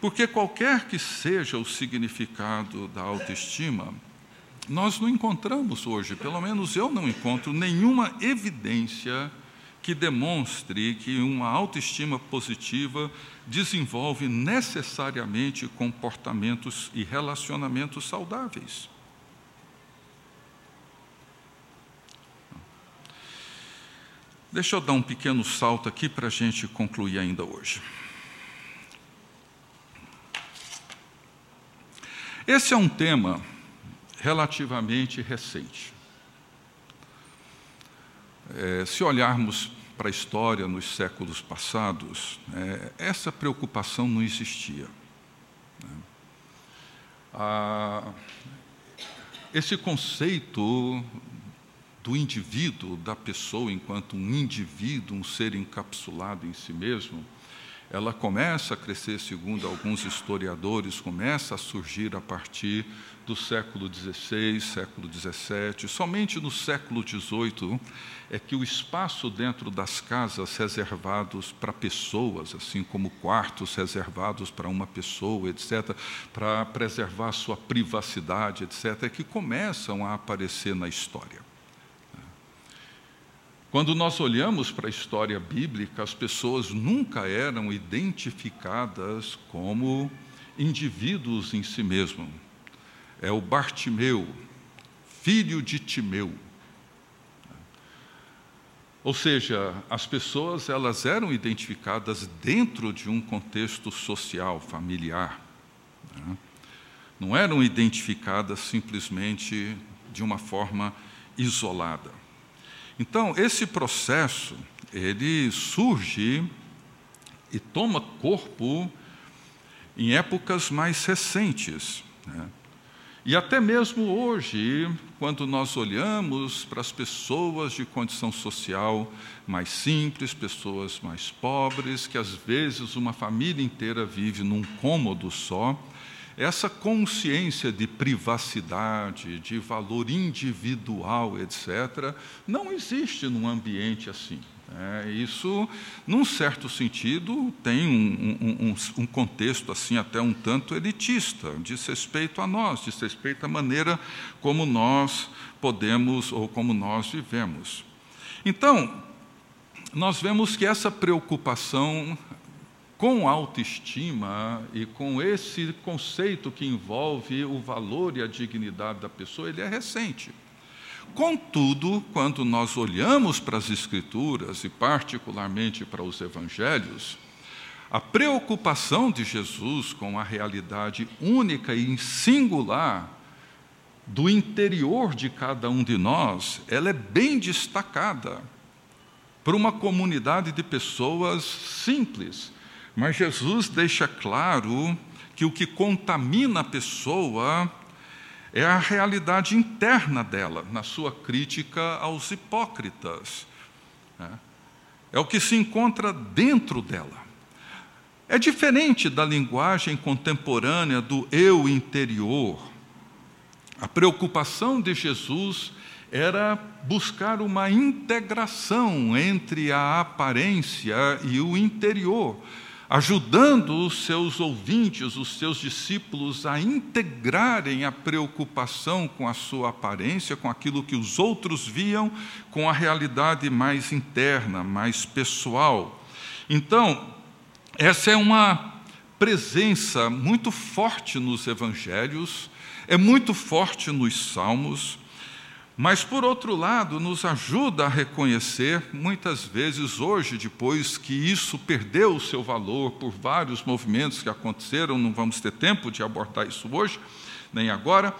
Porque qualquer que seja o significado da autoestima, nós não encontramos hoje, pelo menos eu não encontro nenhuma evidência que demonstre que uma autoestima positiva desenvolve necessariamente comportamentos e relacionamentos saudáveis. Deixa eu dar um pequeno salto aqui para a gente concluir ainda hoje. Esse é um tema relativamente recente. É, se olharmos para a história nos séculos passados, é, essa preocupação não existia. Né? Ah, esse conceito do indivíduo, da pessoa enquanto um indivíduo, um ser encapsulado em si mesmo, ela começa a crescer, segundo alguns historiadores, começa a surgir a partir do século XVI, século XVII. Somente no século XVIII é que o espaço dentro das casas reservados para pessoas, assim como quartos reservados para uma pessoa, etc., para preservar sua privacidade, etc., é que começam a aparecer na história. Quando nós olhamos para a história bíblica, as pessoas nunca eram identificadas como indivíduos em si mesmo. É o Bartimeu, filho de Timeu. Ou seja, as pessoas elas eram identificadas dentro de um contexto social, familiar. Né? Não eram identificadas simplesmente de uma forma isolada. Então, esse processo, ele surge e toma corpo em épocas mais recentes. Né? E até mesmo hoje, quando nós olhamos para as pessoas de condição social mais simples, pessoas mais pobres, que às vezes uma família inteira vive num cômodo só, essa consciência de privacidade, de valor individual, etc., não existe num ambiente assim. É, isso, num certo sentido, tem um, um, um, contexto assim até um tanto elitista, diz respeito a nós, diz respeito à maneira como nós podemos ou como nós vivemos. Então, nós vemos que essa preocupação com autoestima e com esse conceito que envolve o valor e a dignidade da pessoa, ele é recente. Contudo, quando nós olhamos para as Escrituras e, particularmente, para os Evangelhos, a preocupação de Jesus com a realidade única e singular do interior de cada um de nós, ela é bem destacada para uma comunidade de pessoas simples, mas Jesus deixa claro que o que contamina a pessoa é a realidade interna dela, na sua crítica aos hipócritas. Né? É o que se encontra dentro dela. É diferente da linguagem contemporânea do eu interior. A preocupação de Jesus era buscar uma integração entre a aparência e o interior ajudando os seus ouvintes, os seus discípulos, a integrarem a preocupação com a sua aparência, com aquilo que os outros viam, com a realidade mais interna, mais pessoal. Então, essa é uma presença muito forte nos evangelhos, é muito forte nos salmos, Mas, por outro lado, nos ajuda a reconhecer, muitas vezes hoje, depois que isso perdeu o seu valor por vários movimentos que aconteceram, não vamos ter tempo de abordar isso hoje, nem agora,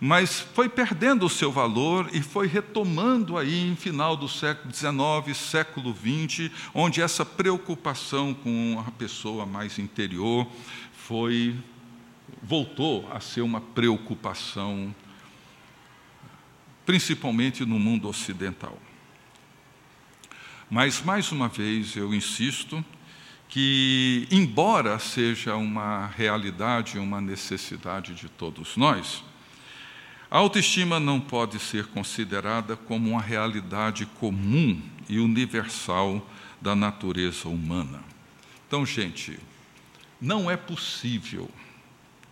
mas foi perdendo o seu valor e foi retomando aí em final do século XIX, século XX, onde essa preocupação com a pessoa mais interior foi voltou a ser uma preocupação principalmente no mundo ocidental. Mas, mais uma vez, eu insisto que, embora seja uma realidade, uma necessidade de todos nós, a autoestima não pode ser considerada como uma realidade comum e universal da natureza humana. Então, gente, não é possível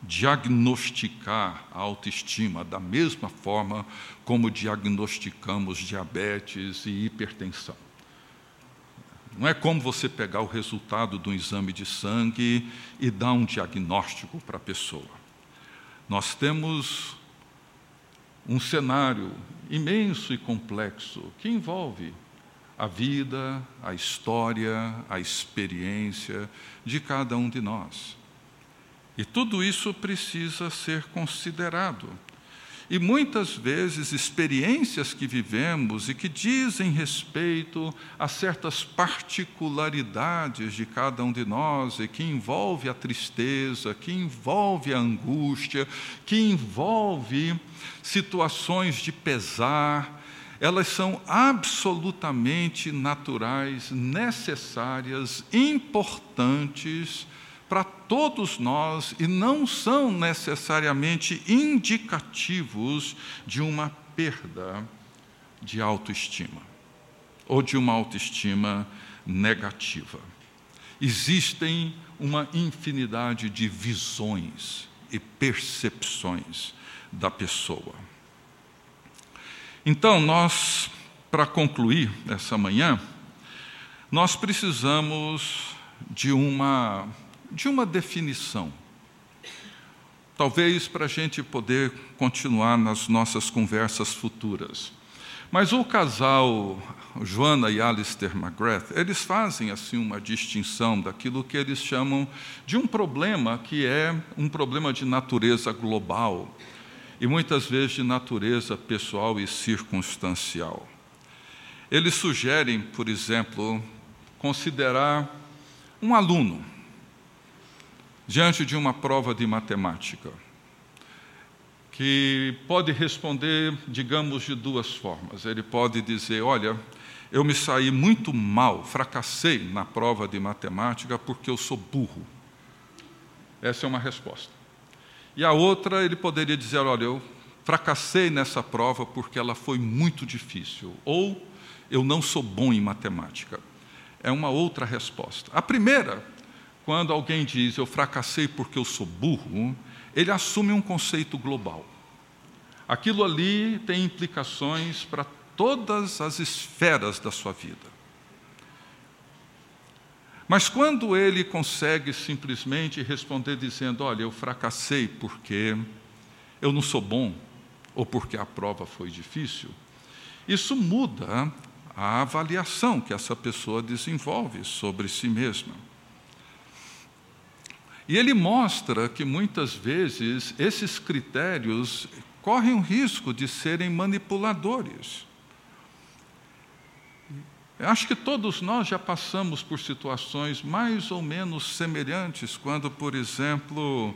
diagnosticar a autoestima da mesma forma como diagnosticamos diabetes e hipertensão. Não é como você pegar o resultado de um exame de sangue e dar um diagnóstico para a pessoa. Nós temos um cenário imenso e complexo que envolve a vida, a história, a experiência de cada um de nós. E tudo isso precisa ser considerado. E muitas vezes experiências que vivemos e que dizem respeito a certas particularidades de cada um de nós e que envolve a tristeza, que envolve a angústia, que envolve situações de pesar, elas são absolutamente naturais, necessárias, importantes para todos nós e não são necessariamente indicativos de uma perda de autoestima ou de uma autoestima negativa. Existem uma infinidade de visões e percepções da pessoa. Então, nós, para concluir essa manhã, nós precisamos de uma de uma definição. Talvez para a gente poder continuar nas nossas conversas futuras. Mas o casal Joana e Alistair McGrath, eles fazem assim uma distinção daquilo que eles chamam de um problema que é um problema de natureza global e muitas vezes de natureza pessoal e circunstancial. Eles sugerem, por exemplo, considerar um aluno diante de uma prova de matemática, que pode responder, digamos, de duas formas. Ele pode dizer: Olha, eu me saí muito mal, fracassei na prova de matemática porque eu sou burro. Essa é uma resposta. E a outra, ele poderia dizer: Olha, eu fracassei nessa prova porque ela foi muito difícil. Ou eu não sou bom em matemática. É uma outra resposta. A primeira quando alguém diz eu fracassei porque eu sou burro, ele assume um conceito global. Aquilo ali tem implicações para todas as esferas da sua vida. Mas quando ele consegue simplesmente responder dizendo: Olha, eu fracassei porque eu não sou bom, ou porque a prova foi difícil, isso muda a avaliação que essa pessoa desenvolve sobre si mesma. E ele mostra que muitas vezes esses critérios correm o risco de serem manipuladores. Eu acho que todos nós já passamos por situações mais ou menos semelhantes, quando, por exemplo,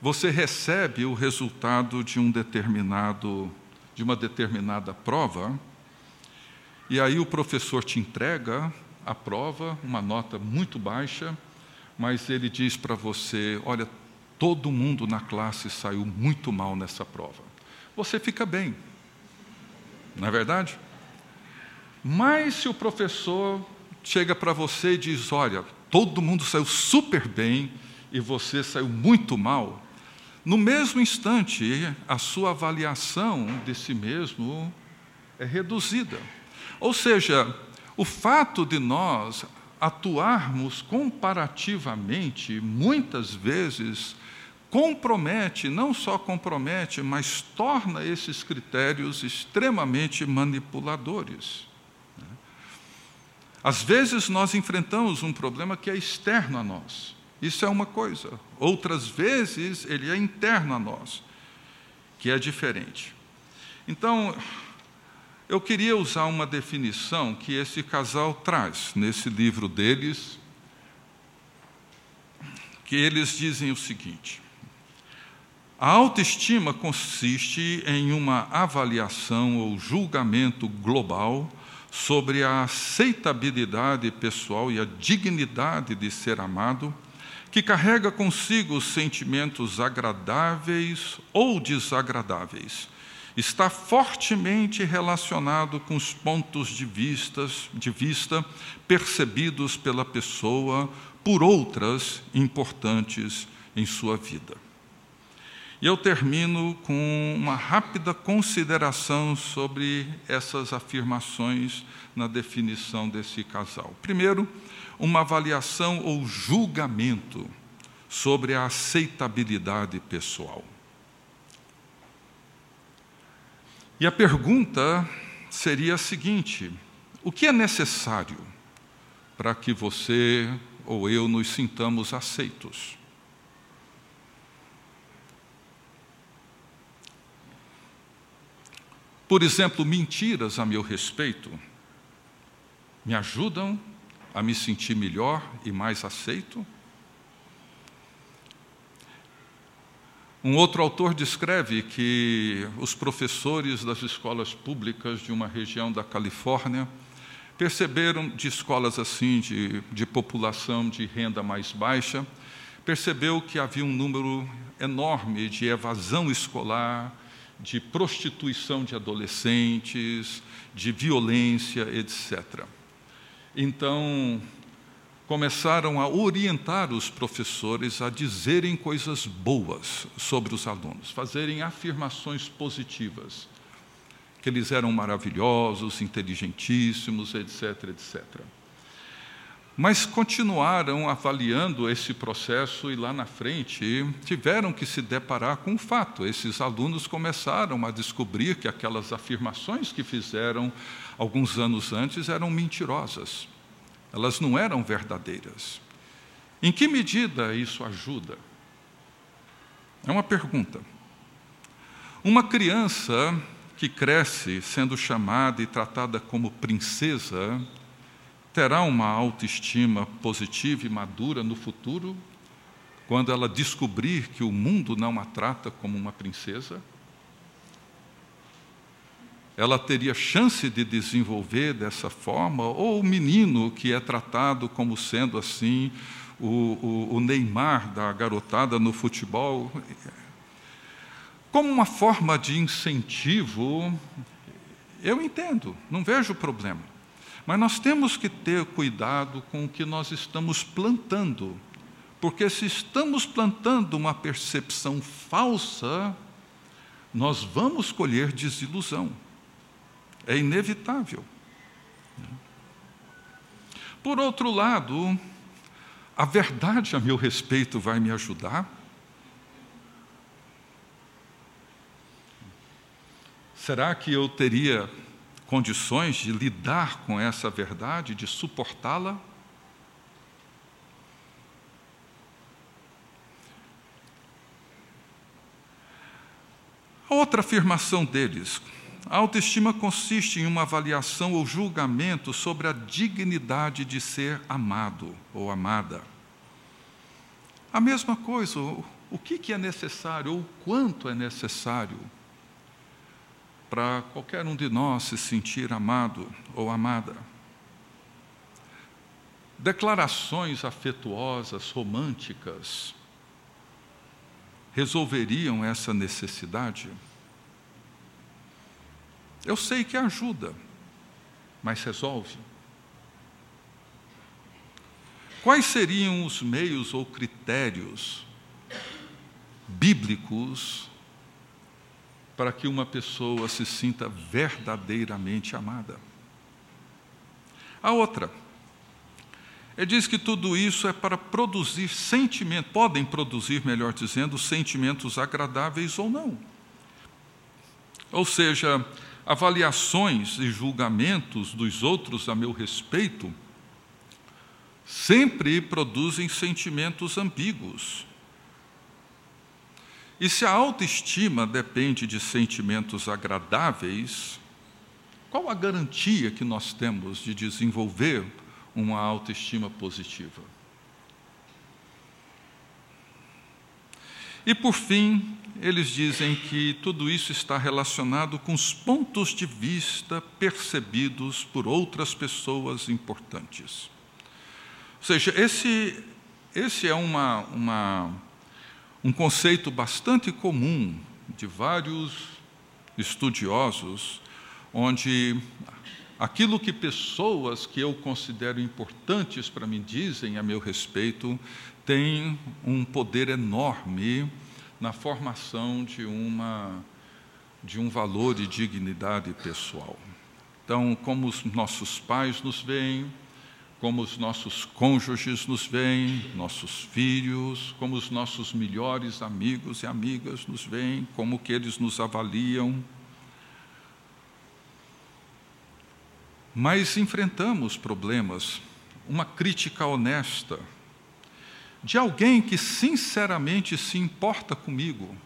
você recebe o resultado de um determinado de uma determinada prova, e aí o professor te entrega a prova, uma nota muito baixa, mas ele diz para você: olha, todo mundo na classe saiu muito mal nessa prova. Você fica bem, não é verdade? Mas se o professor chega para você e diz: olha, todo mundo saiu super bem e você saiu muito mal, no mesmo instante a sua avaliação de si mesmo é reduzida. Ou seja, o fato de nós atuarmos comparativamente, muitas vezes, compromete, não só compromete, mas torna esses critérios extremamente manipuladores. Às vezes nós enfrentamos um problema que é externo a nós. Isso é uma coisa. Outras vezes ele é interno a nós, que é diferente. Então, eu queria usar uma definição que esse casal traz nesse livro deles, que eles dizem o seguinte: a autoestima consiste em uma avaliação ou julgamento global sobre a aceitabilidade pessoal e a dignidade de ser amado, que carrega consigo sentimentos agradáveis ou desagradáveis. Está fortemente relacionado com os pontos de, vistas, de vista percebidos pela pessoa por outras importantes em sua vida. E eu termino com uma rápida consideração sobre essas afirmações na definição desse casal. Primeiro, uma avaliação ou julgamento sobre a aceitabilidade pessoal. E a pergunta seria a seguinte: o que é necessário para que você ou eu nos sintamos aceitos? Por exemplo, mentiras a meu respeito me ajudam a me sentir melhor e mais aceito? Um outro autor descreve que os professores das escolas públicas de uma região da Califórnia perceberam, de escolas assim, de, de população de renda mais baixa, percebeu que havia um número enorme de evasão escolar, de prostituição de adolescentes, de violência, etc. Então, começaram a orientar os professores a dizerem coisas boas sobre os alunos, fazerem afirmações positivas, que eles eram maravilhosos, inteligentíssimos, etc, etc mas continuaram avaliando esse processo e lá na frente tiveram que se deparar com o fato. Esses alunos começaram a descobrir que aquelas afirmações que fizeram alguns anos antes eram mentirosas, elas não eram verdadeiras. Em que medida isso ajuda? É uma pergunta. Uma criança que cresce sendo chamada e tratada como princesa, terá uma autoestima positiva e madura no futuro, quando ela descobrir que o mundo não a trata como uma princesa? Ela teria chance de desenvolver dessa forma? Ou o menino que é tratado como sendo assim, o, o, o Neymar da garotada no futebol? Como uma forma de incentivo, eu entendo, não vejo problema. Mas nós temos que ter cuidado com o que nós estamos plantando, porque se estamos plantando uma percepção falsa, nós vamos colher desilusão. É inevitável. Por outro lado, a verdade a meu respeito vai me ajudar? Será que eu teria condições de lidar com essa verdade, de suportá-la? Outra afirmação deles: a autoestima consiste em uma avaliação ou julgamento sobre a dignidade de ser amado ou amada. A mesma coisa, o que é necessário ou quanto é necessário para qualquer um de nós se sentir amado ou amada. Declarações afetuosas, românticas, resolveriam essa necessidade? Eu sei que ajuda, mas resolve? Quais seriam os meios ou critérios bíblicos para que uma pessoa se sinta verdadeiramente amada. A outra, Ele diz que tudo isso é para produzir sentimentos, podem produzir, melhor dizendo, sentimentos agradáveis ou não. Ou seja, avaliações e julgamentos dos outros a meu respeito sempre produzem sentimentos ambíguos. E se a autoestima depende de sentimentos agradáveis, qual a garantia que nós temos de desenvolver uma autoestima positiva? E por fim, eles dizem que tudo isso está relacionado com os pontos de vista percebidos por outras pessoas importantes. Ou seja, esse, esse é uma, uma, um conceito bastante comum de vários estudiosos, onde aquilo que pessoas que eu considero importantes para mim dizem a meu respeito tem um poder enorme na formação de uma de um valor e dignidade pessoal. Então, como os nossos pais nos veem, como os nossos cônjuges nos veem, nossos filhos, como os nossos melhores amigos e amigas nos veem, como que eles nos avaliam. Mas enfrentamos problemas, uma crítica honesta de alguém que sinceramente se importa comigo,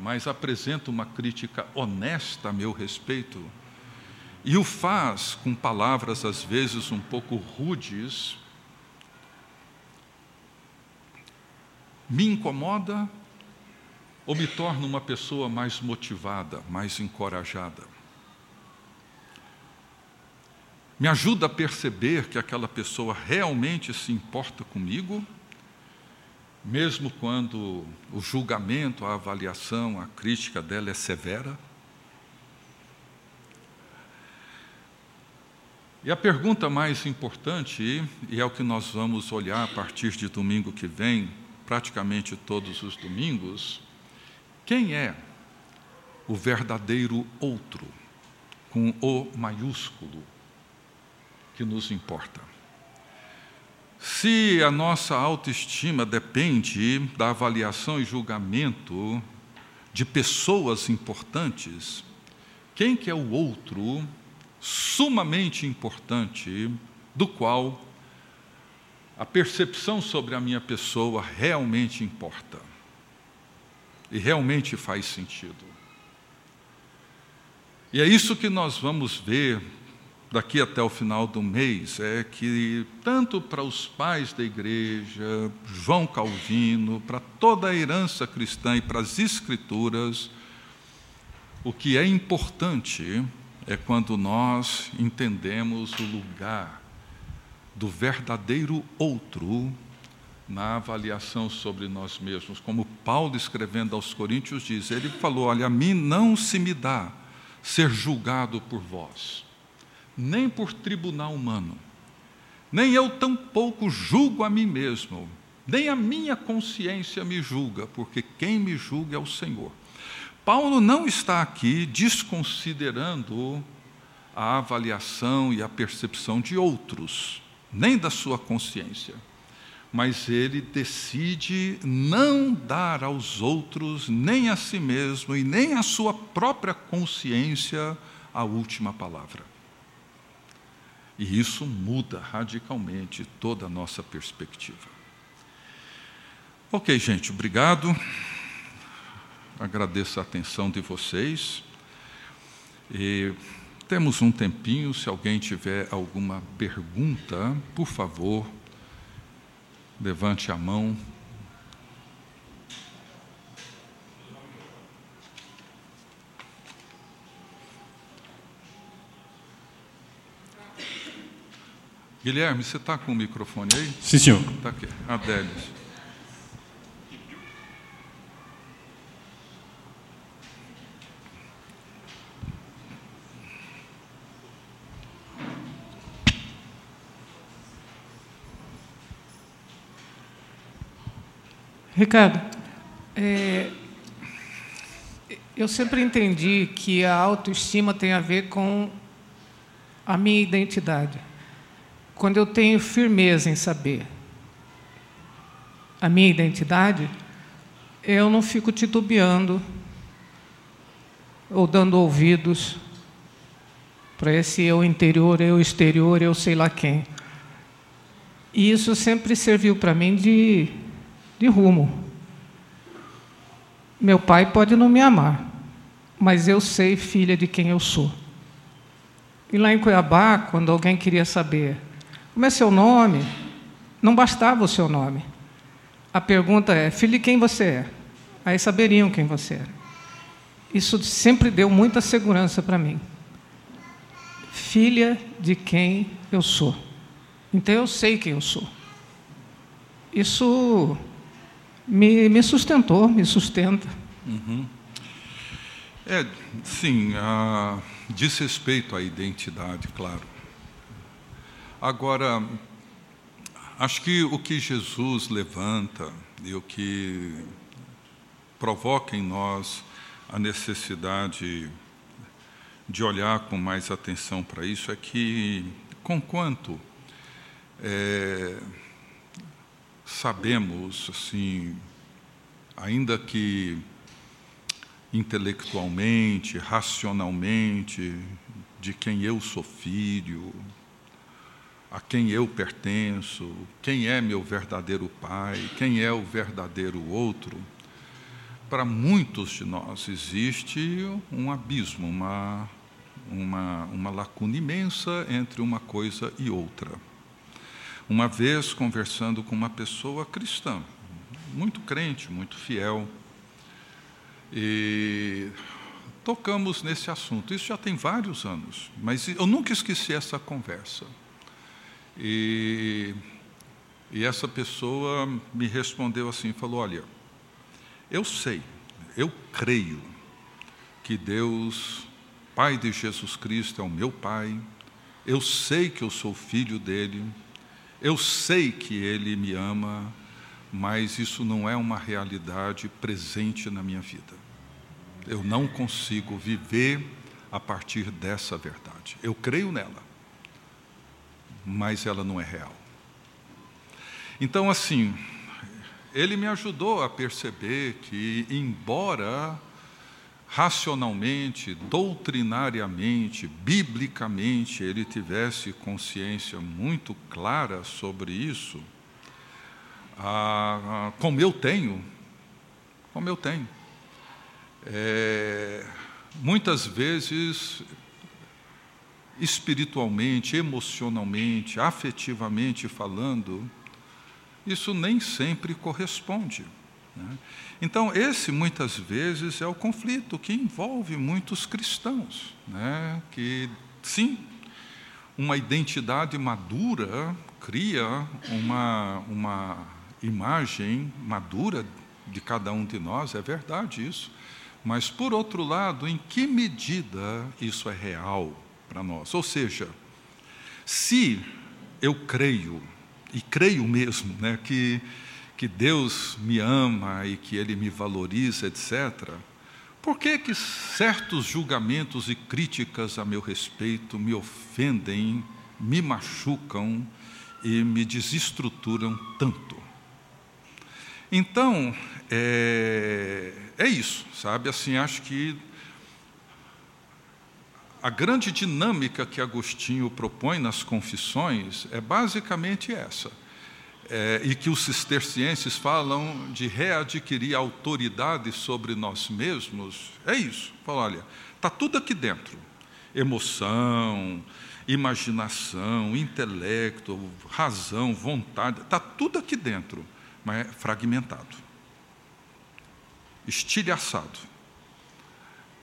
mas apresenta uma crítica honesta a meu respeito e o faz com palavras às vezes um pouco rudes, me incomoda ou me torna uma pessoa mais motivada, mais encorajada. Me ajuda a perceber que aquela pessoa realmente se importa comigo, mesmo quando o julgamento, a avaliação, a crítica dela é severa. E a pergunta mais importante, e é o que nós vamos olhar a partir de domingo que vem, praticamente todos os domingos, quem é o verdadeiro outro, com O maiúsculo, que nos importa? Se a nossa autoestima depende da avaliação e julgamento de pessoas importantes, quem que é o outro sumamente importante, do qual a percepção sobre a minha pessoa realmente importa e realmente faz sentido. E é isso que nós vamos ver daqui até o final do mês, é que tanto para os pais da igreja, João Calvino, para toda a herança cristã e para as escrituras, o que é importante é quando nós entendemos o lugar do verdadeiro outro na avaliação sobre nós mesmos. Como Paulo, escrevendo aos Coríntios, diz: ele falou: Olha, a mim não se me dá ser julgado por vós, nem por tribunal humano, nem eu tampouco julgo a mim mesmo, nem a minha consciência me julga, porque quem me julga é o Senhor. Paulo não está aqui desconsiderando a avaliação e a percepção de outros, nem da sua consciência, mas ele decide não dar aos outros, nem a si mesmo e nem à sua própria consciência a última palavra. E isso muda radicalmente toda a nossa perspectiva. Ok, gente, obrigado. Agradeço a atenção de vocês. E temos um tempinho, se alguém tiver alguma pergunta, por favor, levante a mão. Guilherme, você está com o microfone aí? Sim, senhor. Está aqui. Adélios. Ricardo, é, eu sempre entendi que a autoestima tem a ver com a minha identidade. Quando eu tenho firmeza em saber a minha identidade, eu não fico titubeando ou dando ouvidos para esse eu interior, eu exterior, eu sei lá quem. E isso sempre serviu para mim de, de rumo. Meu pai pode não me amar, mas eu sei, filha, de quem eu sou. E lá em Cuiabá, quando alguém queria saber como é seu nome, não bastava o seu nome. A pergunta é: filho quem você é? Aí saberiam quem você era. Isso sempre deu muita segurança para mim. Filha de quem eu sou. Então eu sei quem eu sou. Isso me, me sustentou, me sustenta. Uhum. É, sim, a, diz respeito à identidade, claro. Agora, acho que o que Jesus levanta e o que provoca em nós a necessidade de olhar com mais atenção para isso é que, conquanto é, sabemos, assim, ainda que intelectualmente, racionalmente, de quem eu sou filho, a quem eu pertenço, quem é meu verdadeiro pai, quem é o verdadeiro outro, para muitos de nós existe um abismo, uma, uma, uma lacuna imensa entre uma coisa e outra. Uma vez conversando com uma pessoa cristã, muito crente, muito fiel, e tocamos nesse assunto. Isso já tem vários anos, mas eu nunca esqueci essa conversa. E, e essa pessoa me respondeu assim: falou, olha, eu sei, eu creio que Deus, Pai de Jesus Cristo, é o meu Pai, eu sei que eu sou filho dele, eu sei que ele me ama, mas isso não é uma realidade presente na minha vida. Eu não consigo viver a partir dessa verdade. Eu creio nela, mas ela não é real. Então, assim, ele me ajudou a perceber que, embora racionalmente, doutrinariamente, biblicamente, ele tivesse consciência muito clara sobre isso, ah, como eu tenho, como eu tenho. É, muitas vezes, espiritualmente, emocionalmente, afetivamente falando, isso nem sempre corresponde. Né? Então, esse muitas vezes é o conflito que envolve muitos cristãos, né? que, sim, uma identidade madura cria uma, uma imagem madura de cada um de nós, é verdade isso. Mas, por outro lado, em que medida isso é real para nós? Ou seja, se eu creio, e creio mesmo, né, que que Deus me ama e que Ele me valoriza, etc., por que, que certos julgamentos e críticas a meu respeito me ofendem, me machucam e me desestruturam tanto? Então, é, é isso, sabe? Assim, acho que a grande dinâmica que Agostinho propõe nas confissões é basicamente essa é, e que os cistercienses falam de readquirir autoridade sobre nós mesmos, é isso. Fala, olha, está tudo aqui dentro: emoção, imaginação, intelecto, razão, vontade, está tudo aqui dentro, mas é fragmentado, estilhaçado.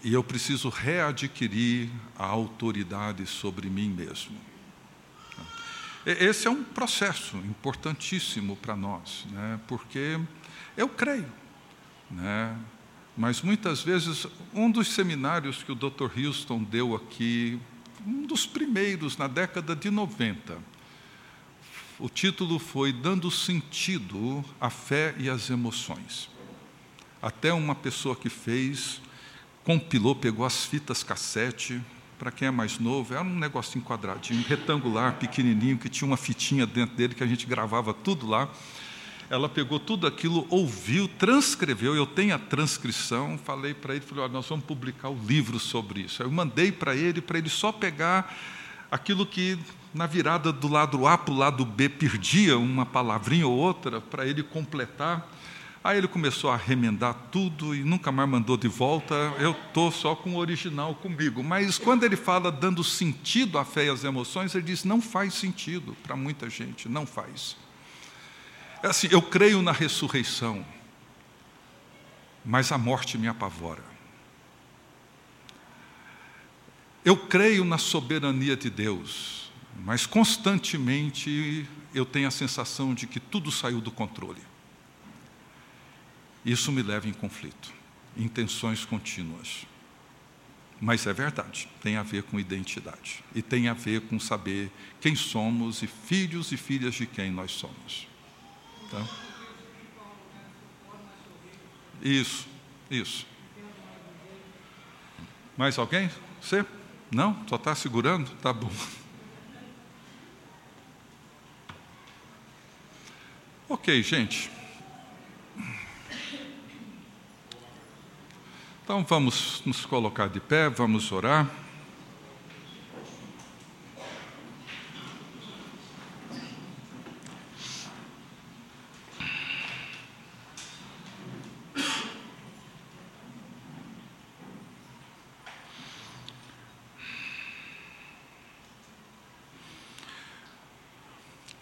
E eu preciso readquirir a autoridade sobre mim mesmo. Esse é um processo importantíssimo para nós, né? porque eu creio. Né? Mas muitas vezes, um dos seminários que o Dr. Houston deu aqui, um dos primeiros, na década de 90, o título foi Dando Sentido à Fé e às Emoções. Até uma pessoa que fez, compilou, pegou as fitas cassete, para quem é mais novo, era um negocinho quadradinho, retangular, pequenininho, que tinha uma fitinha dentro dele que a gente gravava tudo lá. Ela pegou tudo aquilo, ouviu, transcreveu. Eu tenho a transcrição. Falei para ele, falei, nós vamos publicar o um livro sobre isso. Eu mandei para ele, para ele só pegar aquilo que na virada do lado A para o lado B perdia uma palavrinha ou outra para ele completar. Aí ele começou a remendar tudo e nunca mais mandou de volta. Eu estou só com o original comigo. Mas quando ele fala dando sentido à fé e às emoções, ele diz: não faz sentido para muita gente, não faz. É assim, eu creio na ressurreição, mas a morte me apavora. Eu creio na soberania de Deus, mas constantemente eu tenho a sensação de que tudo saiu do controle. Isso me leva em conflito, em tensões contínuas. Mas é verdade, tem a ver com identidade e tem a ver com saber quem somos e filhos e filhas de quem nós somos. Tá? Isso, isso. Mais alguém? Você? Não? Só está segurando? Tá bom. Ok, gente. Então vamos nos colocar de pé, vamos orar.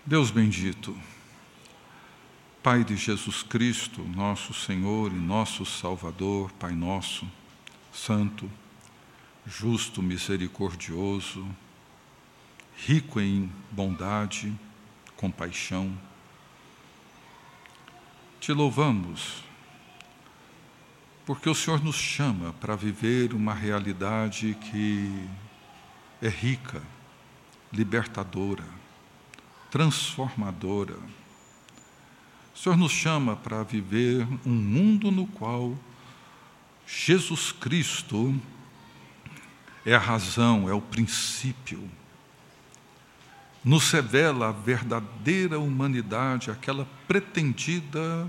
Deus bendito. Pai de Jesus Cristo, nosso Senhor e nosso Salvador, Pai nosso, santo, justo, misericordioso, rico em bondade, compaixão. Te louvamos, porque o Senhor nos chama para viver uma realidade que é rica, libertadora, transformadora o Senhor nos chama para viver um mundo no qual Jesus Cristo é a razão, é o princípio. Nos revela a verdadeira humanidade, aquela pretendida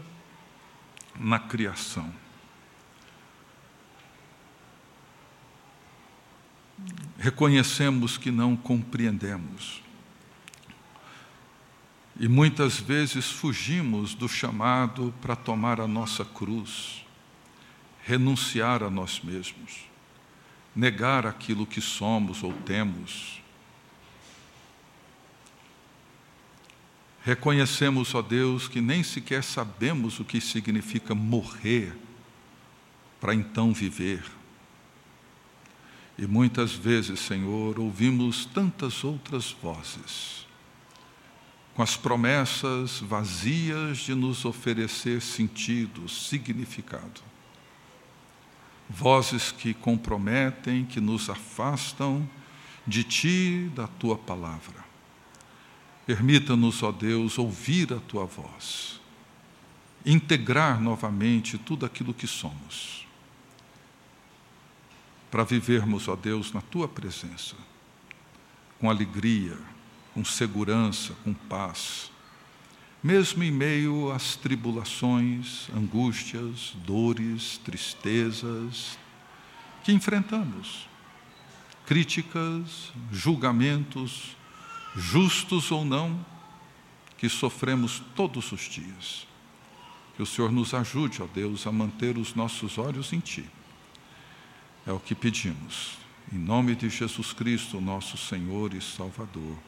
na criação. Reconhecemos que não compreendemos e muitas vezes fugimos do chamado para tomar a nossa cruz, renunciar a nós mesmos, negar aquilo que somos ou temos. Reconhecemos, ó Deus, que nem sequer sabemos o que significa morrer para então viver. E muitas vezes, Senhor, ouvimos tantas outras vozes com as promessas vazias de nos oferecer sentido, significado. Vozes que comprometem, que nos afastam de Ti, da Tua palavra. Permita-nos, ó Deus, ouvir a Tua voz, integrar novamente tudo aquilo que somos, para vivermos, ó Deus, na Tua presença, com alegria, com segurança, com paz, mesmo em meio às tribulações, angústias, dores, tristezas que enfrentamos, críticas, julgamentos, justos ou não, que sofremos todos os dias. Que o Senhor nos ajude, ó Deus, a manter os nossos olhos em Ti. É o que pedimos. Em nome de Jesus Cristo, nosso Senhor e Salvador.